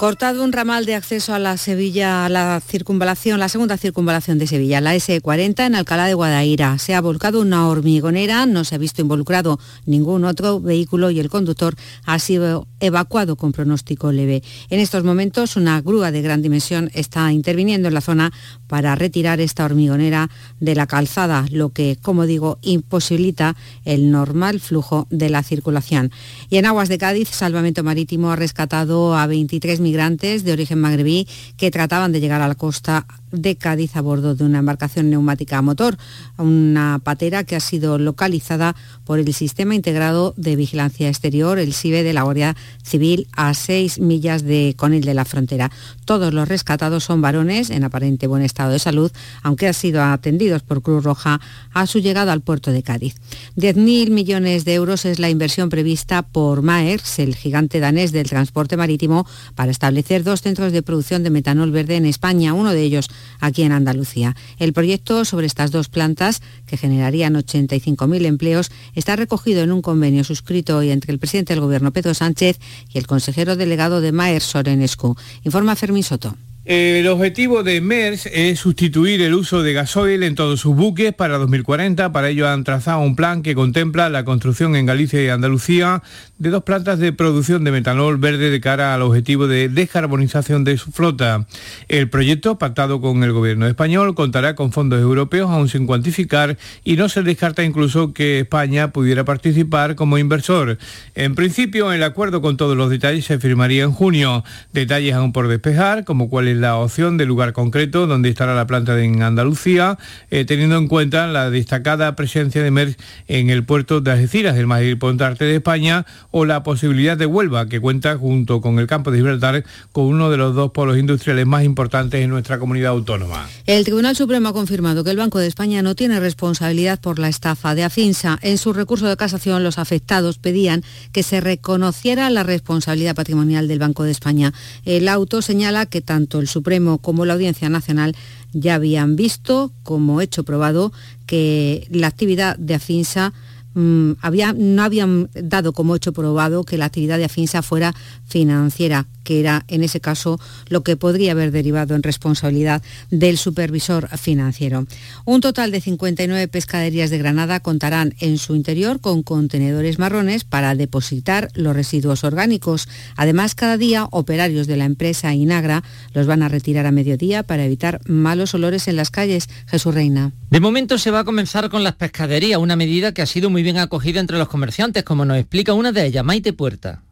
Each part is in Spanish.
Cortado un ramal de acceso a la Sevilla, a la circunvalación, la segunda circunvalación de Sevilla, la S40 en Alcalá de Guadaira. Se ha volcado una hormigonera, no se ha visto involucrado ningún otro vehículo y el conductor ha sido evacuado con pronóstico leve. En estos momentos una grúa de gran dimensión está interviniendo en la zona para retirar esta hormigonera de la calzada, lo que, como digo, imposibilita el normal flujo de la circulación. Y en aguas de Cádiz, Salvamento Marítimo ha rescatado a 23 de origen magrebí que trataban de llegar a la costa de Cádiz a bordo de una embarcación neumática a motor, una patera que ha sido localizada por el Sistema Integrado de Vigilancia Exterior, el SIBE de la Guardia Civil, a seis millas de Conil de la frontera. Todos los rescatados son varones en aparente buen estado de salud, aunque han sido atendidos por Cruz Roja a su llegada al puerto de Cádiz. 10.000 millones de euros es la inversión prevista por Maers, el gigante danés del transporte marítimo, para establecer dos centros de producción de metanol verde en España, uno de ellos aquí en Andalucía. El proyecto sobre estas dos plantas, que generarían 85.000 empleos, está recogido en un convenio suscrito hoy entre el presidente del Gobierno, Pedro Sánchez, y el consejero delegado de Maer, Sorenescu. Informa Fermín Soto. El objetivo de MERS es sustituir el uso de gasoil en todos sus buques para 2040. Para ello han trazado un plan que contempla la construcción en Galicia y Andalucía de dos plantas de producción de metanol verde de cara al objetivo de descarbonización de su flota. El proyecto, pactado con el gobierno español, contará con fondos europeos aún sin cuantificar y no se descarta incluso que España pudiera participar como inversor. En principio, el acuerdo con todos los detalles se firmaría en junio. Detalles aún por despejar, como cuál la opción del lugar concreto donde estará la planta en Andalucía, eh, teniendo en cuenta la destacada presencia de MERS en el puerto de Algeciras, el más importante de España, o la posibilidad de Huelva, que cuenta junto con el campo de Gibraltar con uno de los dos polos industriales más importantes en nuestra comunidad autónoma. El Tribunal Supremo ha confirmado que el Banco de España no tiene responsabilidad por la estafa de Afinsa. En su recurso de casación, los afectados pedían que se reconociera la responsabilidad patrimonial del Banco de España. El auto señala que tanto el Supremo como la Audiencia Nacional ya habían visto como hecho probado que la actividad de Afinsa mm, no habían dado como hecho probado que la actividad de Afinsa fuera financiera que era en ese caso lo que podría haber derivado en responsabilidad del supervisor financiero. Un total de 59 pescaderías de Granada contarán en su interior con contenedores marrones para depositar los residuos orgánicos. Además, cada día operarios de la empresa Inagra los van a retirar a mediodía para evitar malos olores en las calles. Jesús Reina. De momento se va a comenzar con las pescaderías, una medida que ha sido muy bien acogida entre los comerciantes, como nos explica una de ellas, Maite Puerta.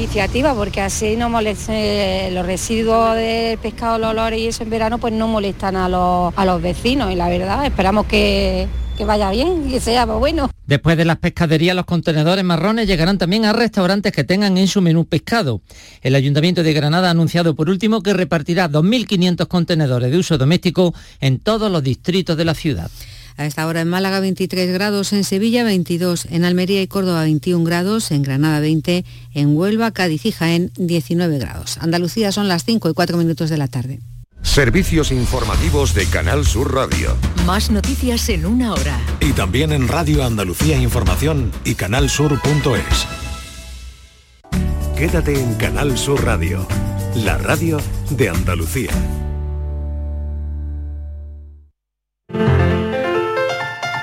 Iniciativa porque así no moleste los residuos del pescado, los olores y eso en verano pues no molestan a los, a los vecinos y la verdad esperamos que, que vaya bien y sea bueno. Después de las pescaderías, los contenedores marrones llegarán también a restaurantes que tengan en su menú pescado. El Ayuntamiento de Granada ha anunciado por último que repartirá 2.500 contenedores de uso doméstico en todos los distritos de la ciudad. A esta hora en Málaga 23 grados, en Sevilla 22, en Almería y Córdoba 21 grados, en Granada 20, en Huelva, Cádiz y Jaén 19 grados. Andalucía son las 5 y 4 minutos de la tarde. Servicios informativos de Canal Sur Radio. Más noticias en una hora. Y también en Radio Andalucía Información y canalsur.es. Quédate en Canal Sur Radio, la radio de Andalucía.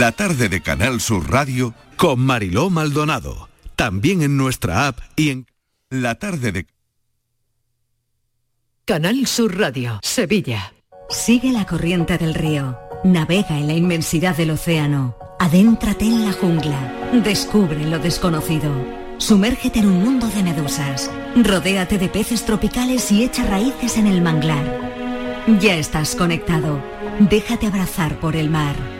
La tarde de Canal Sur Radio con Mariló Maldonado. También en nuestra app y en la tarde de Canal Sur Radio, Sevilla. Sigue la corriente del río. Navega en la inmensidad del océano. Adéntrate en la jungla. Descubre lo desconocido. Sumérgete en un mundo de medusas. Rodéate de peces tropicales y echa raíces en el manglar. Ya estás conectado. Déjate abrazar por el mar.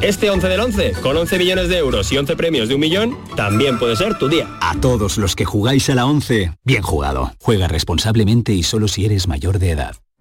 Este 11 del 11, con 11 millones de euros y 11 premios de un millón, también puede ser tu día. A todos los que jugáis a la 11, bien jugado. Juega responsablemente y solo si eres mayor de edad.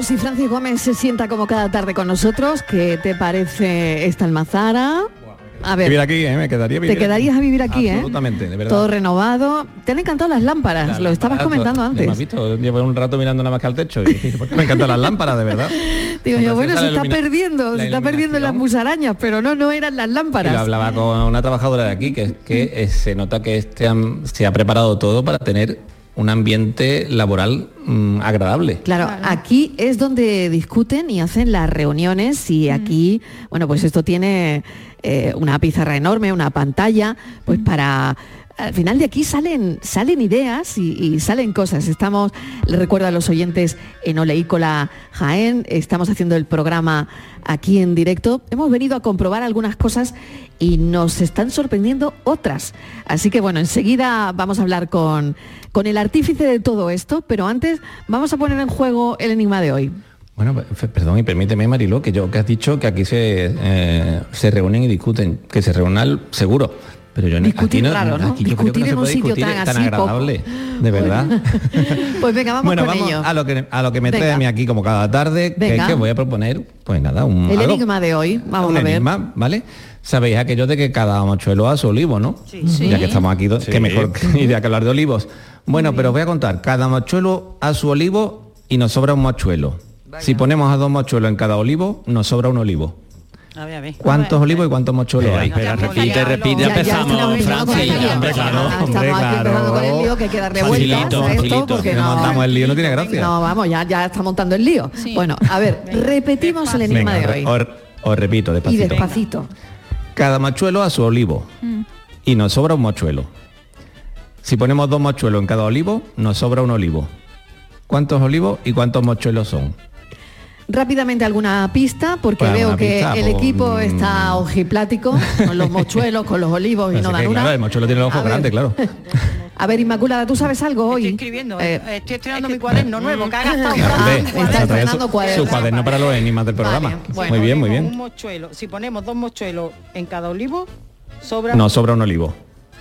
5 y 10 minutos y Francis Gómez se sienta como cada tarde con nosotros. ¿Qué te parece esta almazara? A ver, Vivir aquí, ¿eh? me quedaría vivir te quedarías a vivir aquí, ¿eh? Absolutamente, de verdad. Todo renovado. Te han encantado las lámparas, lo estabas comentando ¿Me antes. has visto? Llevo un rato mirando nada más que al techo y dije, ¿por qué me encantan las lámparas, de verdad? Digo yo, bueno, se está perdiendo, se está perdiendo las musarañas, pero no, no eran las lámparas. lo hablaba con una trabajadora de aquí, que es que eh, se nota que este se ha preparado todo para tener un ambiente laboral mm, agradable. Claro, aquí es donde discuten y hacen las reuniones y aquí, bueno, pues esto tiene eh, una pizarra enorme, una pantalla, pues para... Al final de aquí salen, salen ideas y, salen cosas. Estamos, le recuerdo a los oyentes en Oleícola Jaén, estamos haciendo el programa aquí en directo. Hemos venido a comprobar algunas cosas y nos están sorprendiendo otras. Así que bueno, enseguida vamos a hablar con, con el artífice de todo esto, pero antes vamos a poner en juego el enigma de hoy. Bueno, pe- perdón y permíteme, Mariló, que yo que has dicho que aquí se, eh, se reúnen y discuten, que se reúnan seguro. Pero yo no- Discutir no, raro, ¿no? aquí yo creo que Discutir en un puede sitio discutir tan tan, así, agradable, de verdad. Pues venga, vamos bueno, con vamos ello. a lo que a lo que me trae a mí aquí como cada tarde, que es que voy a proponer, pues nada, un El algo- enigma de hoy, vamos un a ver. enigma, ¿vale? Sabéis aquello de que cada mochuelo a su olivo, ¿no? Sí. Ya Sí. que estamos aquí, Sí. qué mejor idea que hablar de olivos. Bueno, pero os voy a contar, cada mochuelo a su olivo y nos sobra un mochuelo. Si ponemos a dos mochuelos en cada olivo, nos sobra un olivo. A ver, a ver. ¿Cuántos olivos y cuántos mochuelos hay? espera, repite, repite, el lío. hombre, claro, Estamos hombre, con el lío que esto porque no, montamos el lío no tiene gracia. no, vamos, ya, ya está montando el lío. Bueno, a ver, repetimos el enigma de hoy. os, os repito Y despacito. despacito. Cada mochuelo a su olivo y nos sobra un mochuelo. Si ponemos dos mochuelos en cada olivo, nos sobra un olivo. ¿Cuántos olivos y cuántos mochuelos son? Rápidamente alguna pista, porque Pues, veo que pista, el pues, equipo mm. está ojiplático, con los mochuelos, con los olivos y Así no que, dan una. claro, el mochuelo tiene los ojos A ver. grandes, claro. A ver, Inmaculada, ¿tú sabes algo hoy? Estoy escribiendo, Eh, eh, estoy estrenando mi cuaderno nuevo, que ha gastado Hombre, está estrenando su, cuaderno. su cuaderno para los enigmas del programa. bueno, muy bien, muy bien. Un mochuelo, si ponemos dos mochuelos en cada olivo, sobra Nos sobra un olivo.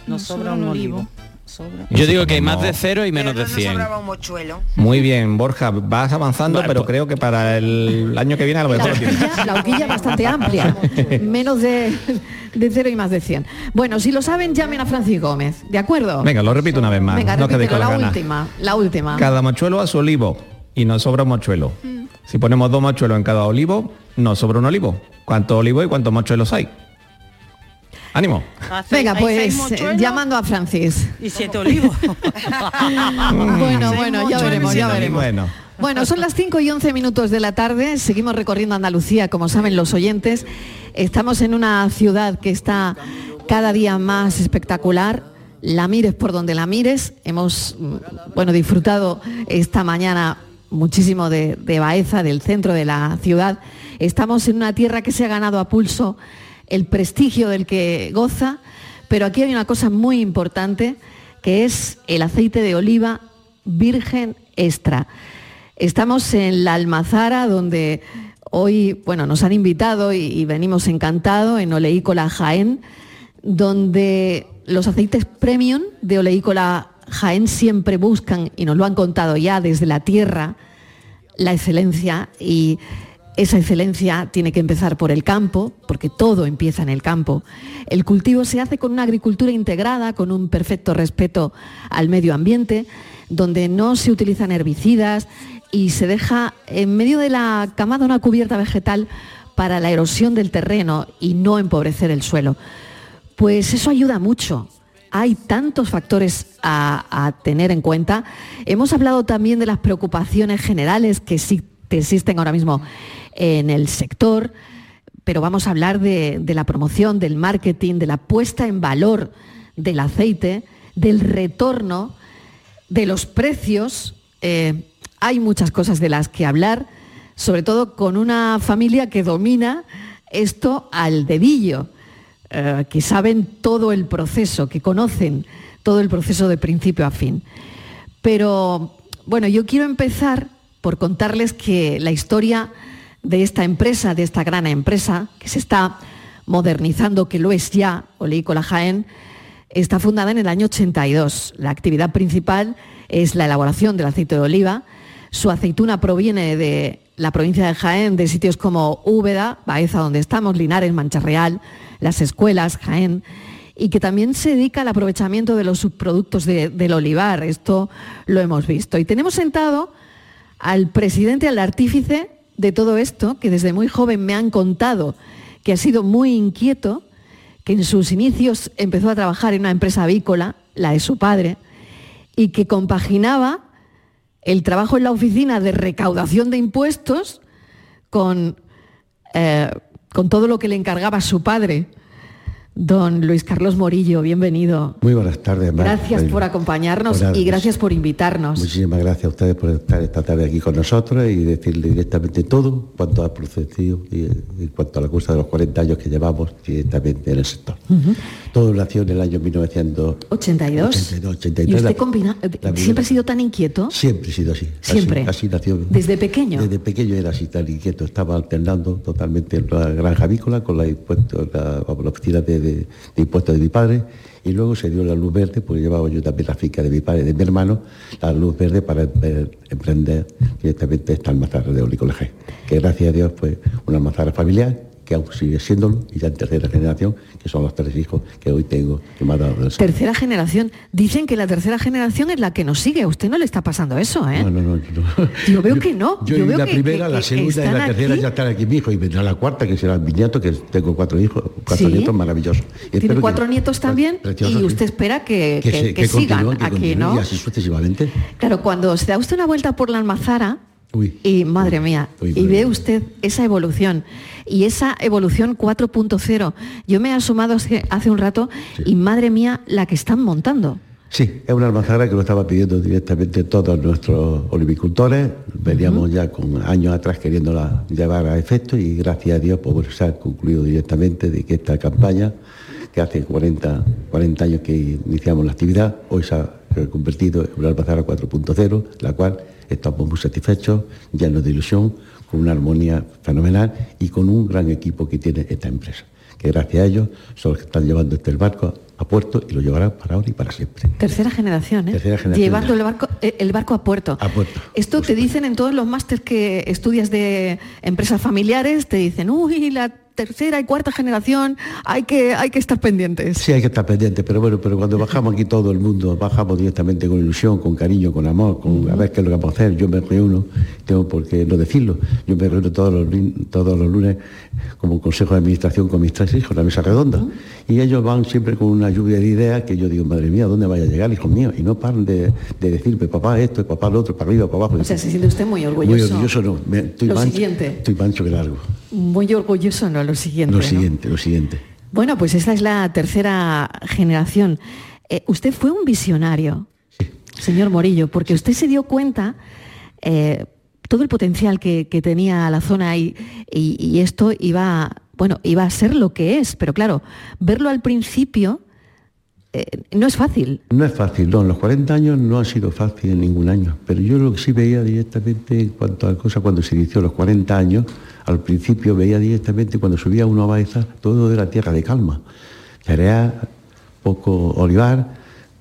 nos sobra un olivo. Sobra. Yo digo que hay más de cero y menos de 100. un mochuelo. Muy bien, Borja, vas avanzando, pero creo que para el año que viene a lo La mejor horquilla, la horquilla bastante amplia, menos de, de cero y más de 100. Bueno, si lo saben, llamen a Francis Gómez, ¿de acuerdo? Venga, lo repito una vez más. Venga, no repítelo, la última, la última. Cada mochuelo a su olivo y nos sobra un mochuelo. Mm. Si ponemos dos mochuelos en cada olivo, nos sobra un olivo. ¿Cuántos olivos y cuántos mochuelos hay? ¡Ánimo! Venga, pues llamando a Francis. Y siete olivos. bueno, bueno, ya veremos, ya veremos. Bueno, Bueno, son las 5 y 11 minutos de la tarde, seguimos recorriendo Andalucía, como saben los oyentes. Estamos en una ciudad que está cada día más espectacular. La mires por donde la mires. Hemos mm, bueno, disfrutado esta mañana muchísimo de, de Baeza, del centro de la ciudad. Estamos en una tierra que se ha ganado a pulso el prestigio del que goza, pero aquí hay una cosa muy importante que es el aceite de oliva virgen extra. Estamos en la Almazara, donde hoy bueno, nos han invitado y, y venimos encantados, en Oleícola Jaén, donde los aceites premium de Oleícola Jaén siempre buscan, y nos lo han contado ya desde la tierra, la excelencia y esa excelencia tiene que empezar por el campo, porque todo empieza en el campo. El cultivo se hace con una agricultura integrada, con un perfecto respeto al medio ambiente, donde no se utilizan herbicidas y se deja en medio de la camada una cubierta vegetal para la erosión del terreno y no empobrecer el suelo. Pues eso ayuda mucho. Hay tantos factores a, tener en cuenta. Hemos hablado también de las preocupaciones generales que existen ahora mismo en el sector, pero vamos a hablar de, la promoción, del marketing, de la puesta en valor del aceite, del retorno, de los precios. Eh, hay muchas cosas de las que hablar, sobre todo con una familia que domina esto al dedillo, eh, que saben todo el proceso, que conocen todo el proceso de principio a fin. Pero bueno, yo quiero empezar por contarles que la historia de esta empresa, de esta gran empresa, que se está modernizando, que lo es ya, Oleícola Jaén, está fundada en el año 82. La actividad principal es la elaboración del aceite de oliva. Su aceituna proviene de la provincia de Jaén, de sitios como Úbeda, Baeza, donde estamos, Linares, Mancha Real, las escuelas, Jaén, y que también se dedica al aprovechamiento de los subproductos de- del olivar. Esto lo hemos visto. Y tenemos sentado al presidente, al artífice de todo esto, que desde muy joven me han contado que ha sido muy inquieto, que en sus inicios empezó a trabajar en una empresa avícola, la de su padre, y que compaginaba el trabajo en la oficina de recaudación de impuestos con, eh, con todo lo que le encargaba su padre, don Luis Carlos Morillo. Bienvenido. Muy buenas tardes, Mar. Gracias por acompañarnos Buenas y gracias por invitarnos. Muchísimas gracias a ustedes por estar esta tarde aquí con nosotros y decirle directamente todo cuanto ha procedido y en cuanto a la cosa de los 40 años que llevamos directamente en el sector. Todo nació en el año 1982. 82. 83, ¿Y usted la- combina, la primera- siempre ha sido tan inquieto? Siempre he sido así. Siempre. Así, nació. ¿Desde pequeño? Desde pequeño era así tan inquieto. Estaba alternando totalmente en la granja avícola con la, la, la oficina de, de- de impuestos de mi padre y luego se dio la luz verde, porque llevaba yo también la finca de mi padre de mi hermano, la luz verde para em- emprender directamente esta almazara de Olicolaje, que gracias a Dios fue una almazara familiar que aún sigue siéndolo y ya en tercera generación, que son los tres hijos que hoy tengo que me ha dado el Tercera generación. Dicen que la tercera generación es la que nos sigue. A usted no le está pasando eso, ¿eh? No, no, no, no. Yo veo que no. Yo, Yo veo la que- primera, que- la segunda y la tercera aquí. ya están aquí mi hijo y vendrá la cuarta, que será mi nieto, que tengo cuatro hijos, cuatro Sí. nietos maravillosos. Y Tiene que- cuatro nietos también preciosos, y usted espera que, que, se- sigan aquí, ¿no? Y así sucesivamente. Claro, cuando se da usted una vuelta por la almazara Uy. y, madre mía, Uy, y ve usted esa evolución y esa evolución 4.0. Yo me he asomado hace, hace un rato y madre mía la que están montando. Sí, es una almazara que lo estaba pidiendo directamente todos nuestros olivicultores. Veníamos ya con años atrás queriéndola llevar a efecto y gracias a Dios pues, se ha concluido directamente de que esta campaña, que hace 40, 40 años que iniciamos la actividad, hoy se ha convertido en una almazara 4.0, la cual estamos muy satisfechos, llenos de ilusión, con una armonía fenomenal y con un gran equipo que tiene esta empresa, que gracias a ellos son los que están llevando este barco a puerto y lo llevarán para ahora y para siempre. Tercera generación, ¿eh? Tercera generación Llevando el barco, eh, el barco a puerto. A puerto. Esto te dicen en todos los másteres que estudias de empresas familiares, te dicen, uy, la tercera y cuarta generación, hay que, hay que estar pendientes. Sí, hay que estar pendiente, pero bueno, pero cuando bajamos aquí todo el mundo, bajamos directamente con ilusión, con cariño, con amor, con a ver qué es lo que vamos a hacer. Yo me reúno, tengo por qué no decirlo, yo me reúno todos los, todos los lunes como consejo de administración con mis tres hijos, la mesa redonda, y ellos van siempre con una lluvia de ideas que yo digo, madre mía, ¿dónde vaya a llegar, hijo mío? Y no paran de, de decirme, papá esto, papá lo otro, para arriba, para abajo. O sea, se siente usted muy orgulloso. Muy orgulloso no, me- estoy, Lo mancho, siguiente. estoy mancho que largo. Muy orgulloso, no, lo siguiente. Lo ¿no? siguiente, lo siguiente. Bueno, pues esta es la tercera generación. Eh, usted fue un visionario, señor Morillo, porque usted se dio cuenta eh, todo el potencial que, que tenía la zona y, y- y esto iba, bueno, iba a ser lo que es, pero claro, verlo al principio eh, no es fácil. No es fácil, no, los 40 años no ha sido fácil en ningún año, pero yo lo que sí veía directamente en cuanto a cosas cuando se inició los 40 años, al principio veía directamente cuando subía uno a Baeza todo de la tierra de calma, cereal, poco olivar,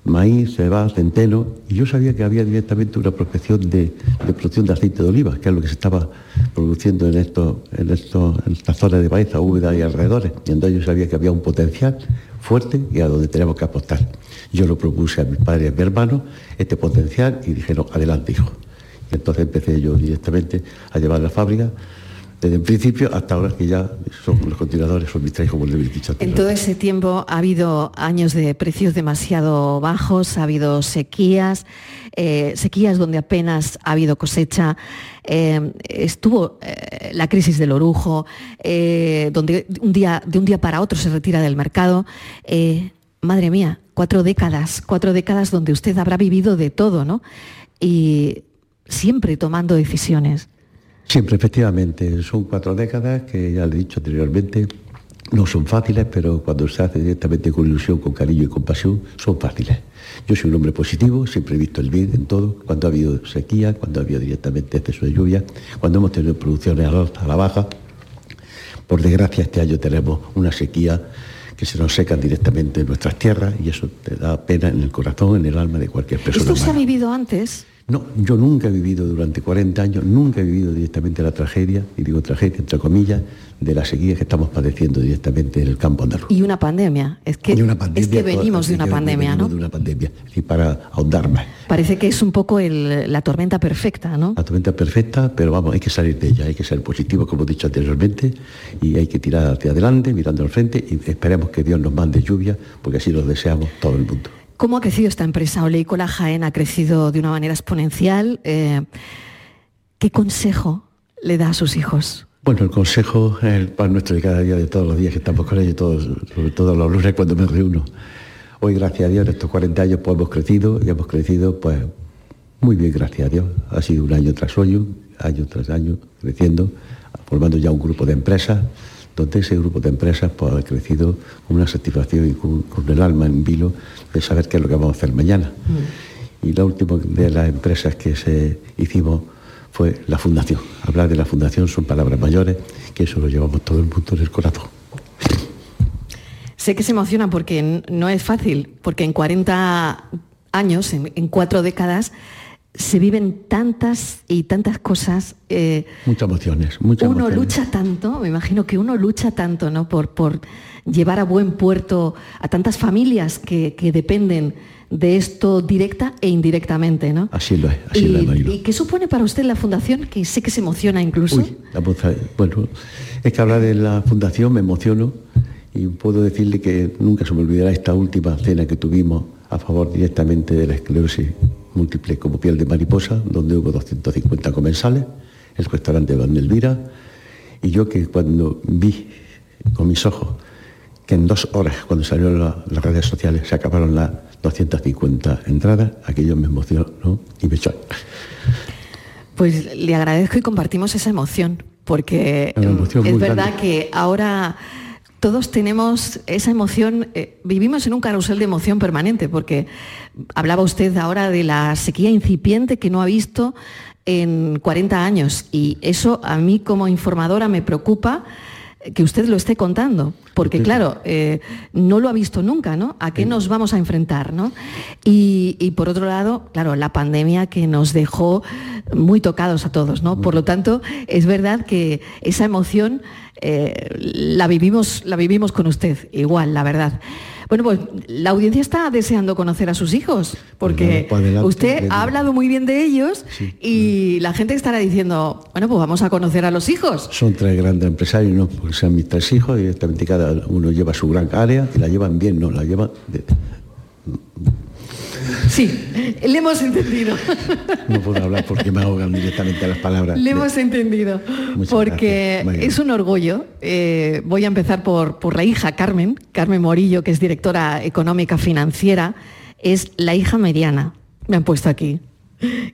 maíz, cebada, centeno, y yo sabía que había directamente una prospección de, de producción de aceite de oliva, que es lo que se estaba produciendo en, estos, en, estos, en esta zona de Baeza, Úbeda y alrededores, y entonces yo sabía que había un potencial fuerte y a donde tenemos que apostar. Yo lo propuse a mis padres y a mi hermano, este potencial, y dijeron, adelante hijo. Y entonces empecé yo directamente a llevar la fábrica, desde el principio hasta ahora que ya son los continuadores, son mis como les he dicho. En todo ese tiempo ha habido años de precios demasiado bajos, ha habido sequías, eh, sequías donde apenas ha habido cosecha, eh, estuvo eh, la crisis del orujo, eh, donde un día, de un día para otro se retira del mercado. Madre mía, cuatro décadas, cuatro décadas donde usted habrá vivido de todo, ¿no? Y siempre tomando decisiones. Siempre, efectivamente, son cuatro décadas que ya le he dicho anteriormente, no son fáciles, pero cuando se hace directamente con ilusión, con cariño y con pasión, son fáciles. Yo soy un hombre positivo, siempre he visto el bien en todo, cuando ha habido sequía, cuando ha habido directamente exceso de lluvia, cuando hemos tenido producciones a la alta, a la baja. Por desgracia, este año tenemos una sequía que se nos secan directamente en nuestras tierras y eso te da pena en el corazón, en el alma de cualquier persona. ¿Esto se ha vivido antes? No, yo nunca he vivido durante 40 años, nunca he vivido directamente la tragedia, y digo tragedia entre comillas, de la sequía que estamos padeciendo directamente en el campo andaluz. Y una pandemia. Es que, es que venimos de una pandemia, ¿no? de una pandemia, y para ahondar más. Parece que es un poco el- la tormenta perfecta, ¿no? La tormenta perfecta, pero vamos, hay que salir de ella, hay que ser positivo, como he dicho anteriormente, y hay que tirar hacia adelante, mirando al frente, y esperemos que Dios nos mande lluvia, porque así lo deseamos todo el mundo. ¿Cómo ha crecido esta empresa? Oleícola Jaén ha crecido de una manera exponencial. Eh, ¿Qué consejo le da a sus hijos? Bueno, el consejo es el pan nuestro de cada día, de todos los días que estamos con ellos, todos, sobre todo los lunes cuando me reúno. Hoy, gracias a Dios, en estos 40 años pues hemos crecido y hemos crecido pues muy bien, gracias a Dios. Ha sido un año tras año, año tras año, creciendo, formando ya un grupo de empresas, donde ese grupo de empresas pues, ha crecido con una satisfacción y con, con el alma en vilo de saber qué es lo que vamos a hacer mañana. Y la última de las empresas que se hicimos fue la fundación. Hablar de la fundación son palabras mayores, que eso lo llevamos todo el mundo en el corazón. Sé que se emociona porque no es fácil, porque en 40 años, en, en cuatro décadas, se viven tantas y tantas cosas. eh, Muchas emociones, muchas uno emociones. lucha tanto, me imagino que uno lucha tanto, ¿no? Por, por llevar a buen puerto a tantas familias que, que dependen de esto directa e indirectamente, ¿no? Así lo es, así lo es, y, Marilo. ¿Y qué supone para usted la fundación? Que sé que se emociona incluso. Uy, la bueno, es que hablar de la fundación me emociono y puedo decirle que nunca se me olvidará esta última cena que tuvimos a favor directamente de la esclerosis múltiple como piel de mariposa, donde hubo 250 comensales, el restaurante de Elvira, y yo que cuando vi con mis ojos que en dos horas, cuando salieron la- las redes sociales, se acabaron las 250 entradas, aquello me emocionó y me echó. Pues le agradezco y compartimos esa emoción, porque es verdad grande. que ahora todos tenemos esa emoción, eh, vivimos en un carrusel de emoción permanente, porque hablaba usted ahora de la sequía incipiente que no ha visto en 40 años, y eso a mí como informadora me preocupa que usted lo esté contando, porque claro, eh, no lo ha visto nunca, ¿no? ¿A qué nos vamos a enfrentar, ¿no? Y, y por otro lado, claro, la pandemia que nos dejó muy tocados a todos, ¿no? Por lo tanto, es verdad que esa emoción eh, la, vivimos, la vivimos con usted, igual, la verdad. Bueno, pues la audiencia está deseando conocer a sus hijos, porque Pues para adelante, usted ha hablado muy bien de ellos y la gente estará diciendo, bueno, pues vamos a conocer a los hijos. Son tres grandes empresarios, ¿no? Porque sean mis tres hijos, directamente cada uno lleva su gran área y la llevan bien, ¿no? La llevan... de- Sí, le hemos entendido. no puedo hablar porque me ahogan directamente las palabras. Le de- hemos entendido. Muchas Porque es un orgullo. Eh, voy a empezar por, por la hija Carmen, Carmen Morillo, que es directora económica financiera. Es la hija mediana. Me han puesto aquí.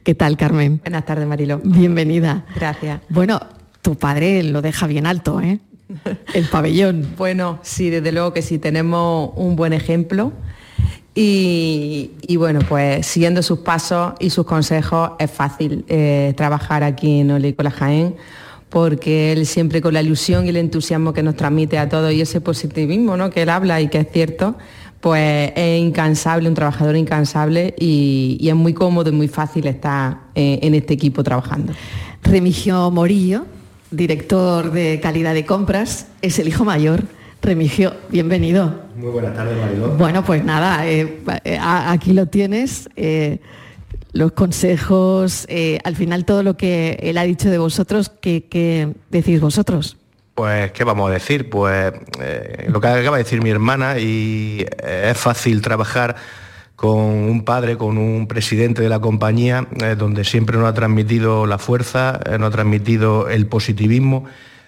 ¿Qué tal, Carmen? Buenas tardes, Marilo. Bienvenida. Gracias. Bueno, tu padre lo deja bien alto, ¿eh? El pabellón. Bueno, sí, desde luego que sí, tenemos un buen ejemplo. Y, bueno, pues siguiendo sus pasos y sus consejos es fácil eh, trabajar aquí en Oleícola Jaén porque él siempre con la ilusión y el entusiasmo que nos transmite a todos y ese positivismo ¿no? que él habla y que es cierto, pues es incansable, un trabajador incansable y, y es muy cómodo y muy fácil estar eh, en este equipo trabajando. Remigio Morillo, director de calidad de compras, es el hijo mayor. Remigio, bienvenido. Muy buenas tardes, Mariló. Bueno, pues nada, eh, eh, aquí lo tienes. eh, los consejos, eh, al final todo lo que él ha dicho de vosotros, ¿qué, qué decís vosotros? Pues, ¿qué vamos a decir? Pues eh, lo que acaba de decir mi hermana y es fácil trabajar con un padre, con un presidente de la compañía, eh, donde siempre nos ha transmitido la fuerza, eh, nos ha transmitido el positivismo.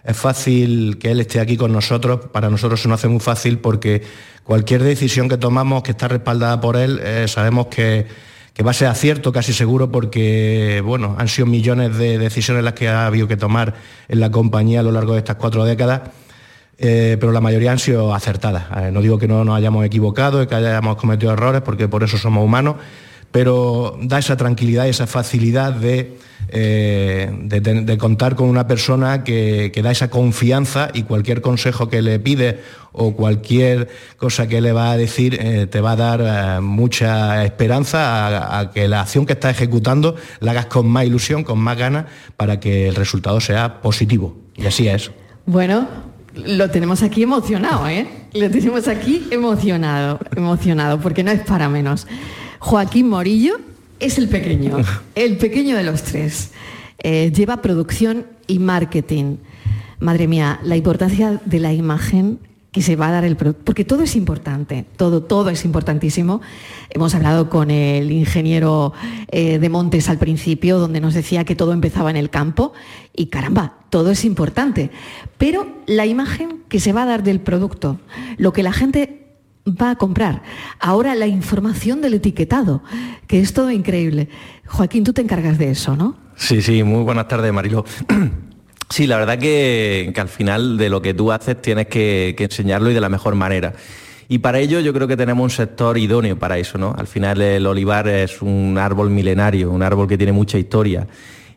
Es fácil que él esté aquí con nosotros, para nosotros se nos hace muy fácil porque cualquier decisión que tomamos que está respaldada por él, eh, sabemos que, que va a ser acierto casi seguro porque bueno, han sido millones de decisiones las que ha habido que tomar en la compañía a lo largo de estas cuatro décadas, eh, pero la mayoría han sido acertadas. Eh, no digo que no nos hayamos equivocado que hayamos cometido errores porque por eso somos humanos, pero da esa tranquilidad esa facilidad de, eh, de contar con una persona que, que da esa confianza y cualquier consejo que le pide o cualquier cosa que le va a decir eh, te va a dar eh, mucha esperanza a, a que la acción que estás ejecutando la hagas con más ilusión, con más ganas, para que el resultado sea positivo. Y así es. Bueno, lo tenemos aquí emocionado, ¿eh? Lo tenemos aquí emocionado, emocionado, porque no es para menos. Joaquín Morillo es el pequeño, el pequeño de los tres. Eh, lleva producción y marketing. Madre mía, la importancia de la imagen que se va a dar el producto, porque todo es importante, todo, todo es importantísimo. Hemos hablado con el ingeniero eh, de Montes al principio, donde nos decía que todo empezaba en el campo, y caramba, todo es importante. Pero la imagen que se va a dar del producto, lo que la gente va a comprar. Ahora la información del etiquetado, que es todo increíble. Joaquín, tú te encargas de eso, ¿no? Sí, sí, muy buenas tardes, Marilo. Sí, la verdad que, que al final de lo que tú haces tienes que, que enseñarlo y de la mejor manera. Y para ello yo creo que tenemos un sector idóneo para eso, ¿no? Al final el olivar es un árbol milenario, un árbol que tiene mucha historia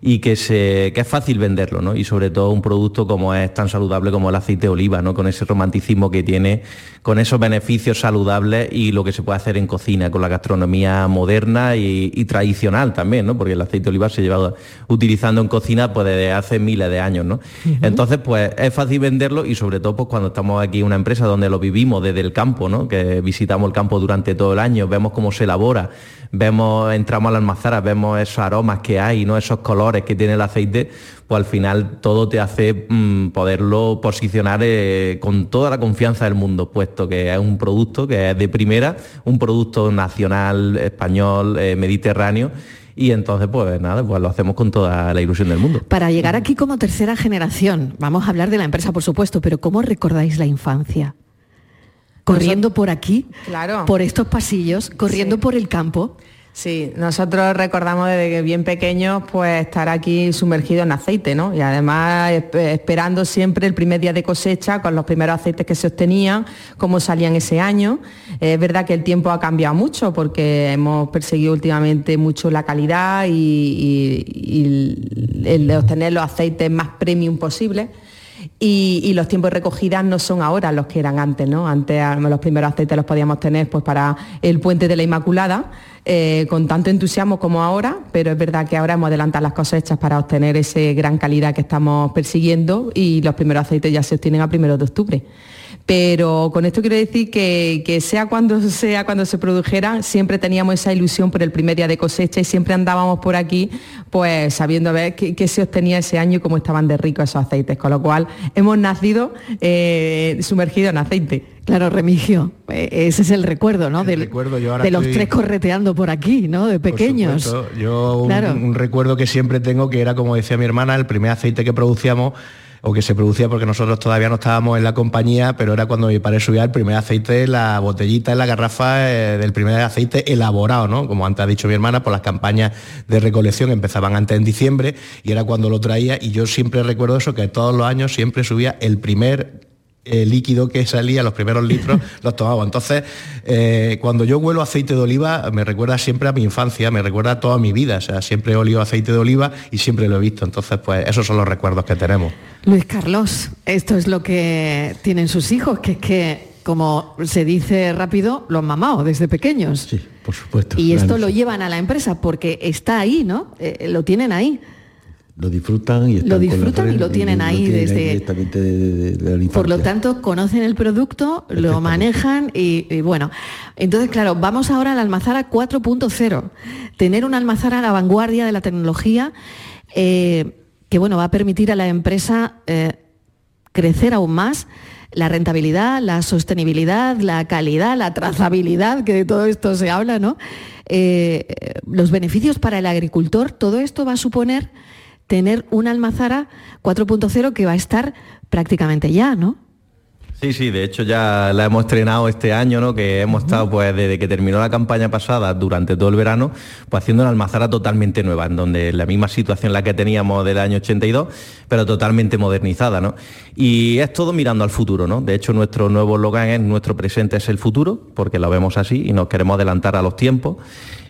y que, se, que es fácil venderlo, ¿no? Y sobre todo un producto como es tan saludable como el aceite de oliva, ¿no? Con ese romanticismo que tiene, con esos beneficios saludables y lo que se puede hacer en cocina, con la gastronomía moderna y, y tradicional también, ¿no? Porque el aceite de oliva se lleva utilizando en cocina pues desde hace miles de años, ¿no? Entonces, pues es fácil venderlo y sobre todo pues cuando estamos aquí en una empresa donde lo vivimos desde el campo, ¿no? Que visitamos el campo durante todo el año, vemos cómo se elabora, vemos, entramos a las almazaras, vemos esos aromas que hay, ¿no? Esos colores que tiene el aceite, pues al final todo te hace mm, poderlo posicionar eh, con toda la confianza del mundo, puesto que es un producto que es de primera, un producto nacional, español, eh, mediterráneo. Y entonces, pues nada, pues lo hacemos con toda la ilusión del mundo. Para llegar aquí como tercera generación, vamos a hablar de la empresa, por supuesto, pero ¿cómo recordáis la infancia? Corriendo por aquí, Claro. por estos pasillos, corriendo por el campo. Sí, nosotros recordamos desde que bien pequeños pues estar aquí sumergidos en aceite, ¿no? Y además esp- esperando siempre el primer día de cosecha con los primeros aceites que se obtenían, cómo salían ese año. Es verdad que el tiempo ha cambiado mucho porque hemos perseguido últimamente mucho la calidad y, y- y el de obtener los aceites más premium posibles. Y, los tiempos de recogida no son ahora los que eran antes, ¿no? Antes los primeros aceites los podíamos tener pues para el puente de la Inmaculada, eh, con tanto entusiasmo como ahora, pero es verdad que ahora hemos adelantado las cosechas para obtener esa gran calidad que estamos persiguiendo y los primeros aceites ya se obtienen a primeros de octubre. Pero con esto quiero decir que, que sea cuando sea cuando se produjera, siempre teníamos esa ilusión por el primer día de cosecha y siempre andábamos por aquí, pues sabiendo a ver qué, qué se obtenía ese año y cómo estaban de ricos esos aceites. Con lo cual hemos nacido eh, sumergidos en aceite. Claro, Remigio, eh, ese es el recuerdo, ¿no? Del- recuerdo, yo ahora de los estoy- tres correteando por aquí, ¿no? De pequeños. Por supuesto. Yo un, Claro. un recuerdo que siempre tengo que era, como decía mi hermana, el primer aceite que producíamos o que se producía porque nosotros todavía no estábamos en la compañía, pero era cuando mi padre subía el primer aceite, la botellita en la garrafa eh, del primer aceite elaborado, ¿no? Como antes ha dicho mi hermana, por las campañas de recolección empezaban antes en diciembre y era cuando lo traía y yo siempre recuerdo eso, que todos los años siempre subía el primer eh, líquido que salía, los primeros litros, los tomaba. Entonces, eh, cuando yo huelo aceite de oliva, me recuerda siempre a mi infancia, me recuerda a toda mi vida. O sea, siempre he olido aceite de oliva y siempre lo he visto. Entonces, pues esos son los recuerdos que tenemos. Luis Carlos, esto es lo que tienen sus hijos, que es que, como se dice rápido, lo han mamado desde pequeños. Sí, por supuesto. Y esto lo llevan a la empresa porque está ahí, ¿no? Eh, lo tienen ahí. Lo disfrutan y están Lo con disfrutan y lo tienen ahí desde- directamente de, de- de la Por lo tanto, conocen el producto, lo manejan y, y bueno. Entonces, claro, vamos ahora a la almazara 4.0. Tener una almazara a la vanguardia de la tecnología eh, que bueno, va a permitir a la empresa eh, crecer aún más la rentabilidad, la sostenibilidad, la calidad, la trazabilidad, que de todo esto se habla, ¿no? Eh, los beneficios para el agricultor, todo esto va a suponer tener una almazara 4.0 que va a estar prácticamente ya, ¿no? Sí, sí, de hecho ya la hemos estrenado este año, ¿no? Que hemos estado, pues, desde que terminó la campaña pasada, durante todo el verano, pues haciendo una almazara totalmente nueva, en donde la misma situación la que teníamos del año 82, pero totalmente modernizada, ¿no? Y es todo mirando al futuro, ¿no? De hecho, nuestro nuevo slogan es nuestro presente es el futuro, porque lo vemos así y nos queremos adelantar a los tiempos.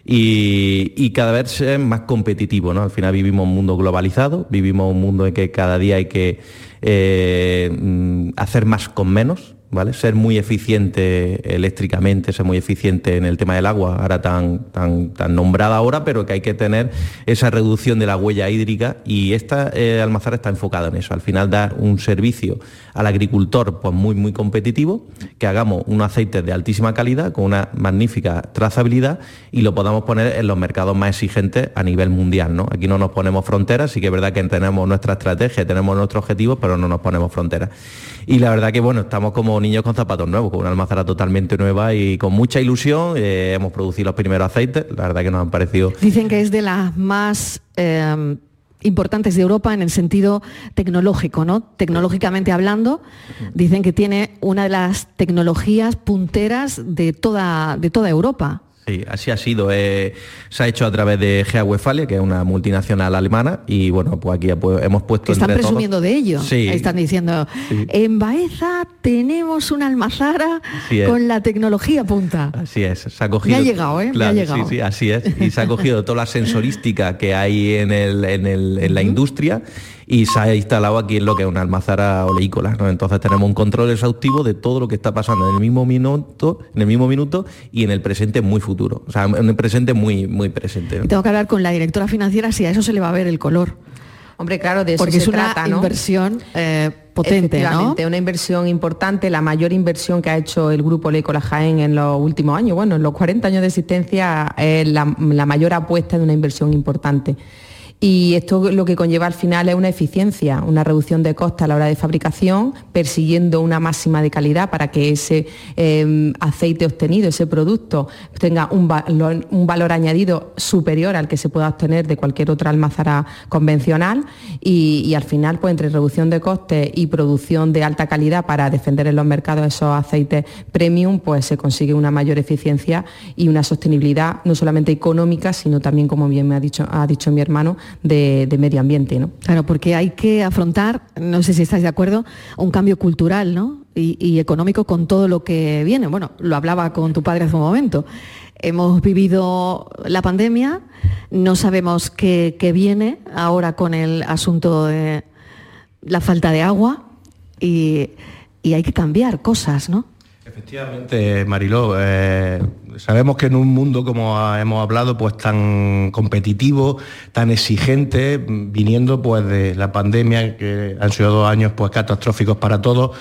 Y, y cada vez ser más competitivo, ¿no? Al final vivimos un mundo globalizado, vivimos un mundo en que cada día hay que eh, mm, hacer más con menos, Ser muy eficiente eléctricamente, ser muy eficiente en el tema del agua, ahora tan, tan, tan nombrada ahora, pero que hay que tener esa reducción de la huella hídrica y esta eh, almazara está enfocada en eso, al final dar un servicio al agricultor pues muy muy competitivo, que hagamos un aceite de altísima calidad con una magnífica trazabilidad y lo podamos poner en los mercados más exigentes a nivel mundial, ¿no? Aquí no nos ponemos fronteras, sí que es verdad que tenemos nuestra estrategia, tenemos nuestros objetivos, pero no nos ponemos fronteras. Y la verdad que bueno, estamos como niños con zapatos nuevos, con una almazara totalmente nueva y con mucha ilusión. eh, hemos producido los primeros aceites, la verdad que nos han parecido Dicen que es de las más eh, importantes de Europa en el sentido tecnológico, ¿no? Tecnológicamente hablando, dicen que tiene una de las tecnologías punteras de toda, de toda Europa. Sí, así ha sido. eh, se ha hecho a través de GEA Westfalia, que es una multinacional alemana, y bueno, pues aquí hemos puesto Que están todos- presumiendo de ello. Sí. Están diciendo, en Baeza tenemos una almazara con la tecnología punta. Así es, se ha cogido. Me ha llegado, ¿eh? Me ha Claro, llegado. Sí, sí, así es. Y se ha cogido toda la sensorística que hay en, el- en el- en la industria y se ha instalado aquí en lo que es una almazara oleícola. ¿no? Entonces tenemos un control exhaustivo de todo lo que está pasando en el mismo minuto, en el mismo minuto y en el presente muy futuro. O sea, en el presente muy, muy presente. tengo que hablar con la directora financiera si a eso se le va a ver el color. Hombre, claro, de eso Porque se es una trata, ¿no? inversión eh, potente, ¿no? Una inversión importante, la mayor inversión que ha hecho el Grupo Lecola Jaén en los últimos años, bueno, en los 40 años de existencia es la, la mayor apuesta de una inversión importante. Y esto lo que conlleva al final es una eficiencia, una reducción de costes a la hora de fabricación, persiguiendo una máxima de calidad para que ese eh, aceite obtenido, ese producto, tenga un valor, añadido superior al que se pueda obtener de cualquier otra almazara convencional. Y, y al final, pues entre reducción de costes y producción de alta calidad para defender en los mercados esos aceites premium, pues se consigue una mayor eficiencia y una sostenibilidad no solamente económica, sino también, como bien me ha dicho, ha dicho mi hermano, de, medio ambiente. ¿no? Claro, porque hay que afrontar, no sé si estáis de acuerdo, un cambio cultural ¿no? y, económico con todo lo que viene. Bueno, lo hablaba con tu padre hace un momento. Hemos vivido la pandemia, no sabemos qué, qué, viene ahora con el asunto de la falta de agua y, y hay que cambiar cosas, ¿no? Efectivamente, Mariló, eh, sabemos que en un mundo, como hemos hablado, pues tan competitivo, tan exigente, viniendo pues de la pandemia, que han sido dos años pues catastróficos para todos,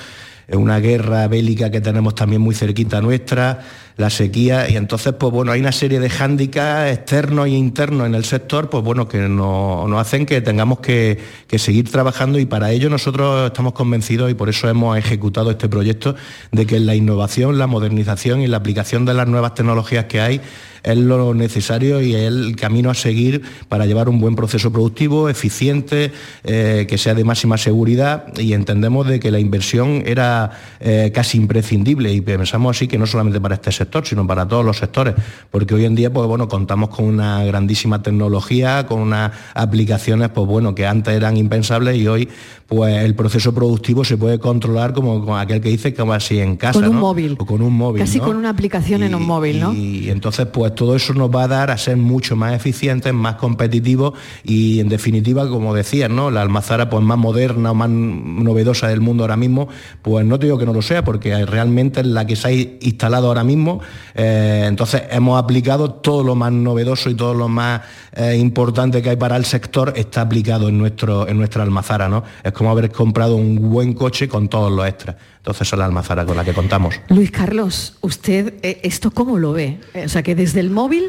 una guerra bélica que tenemos también muy cerquita nuestra, la sequía, y entonces, pues bueno, hay una serie de hándicaps externos e internos en el sector, pues bueno, que nos, hacen que tengamos que, que, seguir trabajando y para ello nosotros estamos convencidos y por eso hemos ejecutado este proyecto de que la innovación, la modernización y la aplicación de las nuevas tecnologías que hay es lo necesario y es el camino a seguir para llevar un buen proceso productivo, eficiente, eh, que sea de máxima seguridad y entendemos de que la inversión era eh, casi imprescindible y pensamos así que no solamente para este sector, sino para todos los sectores, porque hoy en día pues, bueno, contamos con una grandísima tecnología, con unas aplicaciones pues, bueno, que antes eran impensables y hoy pues, el proceso productivo se puede controlar como con aquel que dice que va así en casa. Con un ¿no? móvil. O con un móvil. Casi ¿no? con una aplicación y, en un móvil, ¿no? Y, y entonces pues todo eso nos va a dar a ser mucho más eficientes, más competitivos y en definitiva, como decías, ¿no? La almazara pues más moderna o más novedosa del mundo ahora mismo, pues no te digo que no lo sea, porque realmente es la que se ha instalado ahora mismo. Eh, entonces hemos aplicado todo lo más novedoso y todo lo más eh, importante que hay para el sector está aplicado en, nuestro, en nuestra almazara, ¿no? Es como haber comprado un buen coche con todos los extras. Entonces es la almazara con la que contamos. Luis Carlos, ¿usted eh, esto cómo lo ve? O sea, que desde el móvil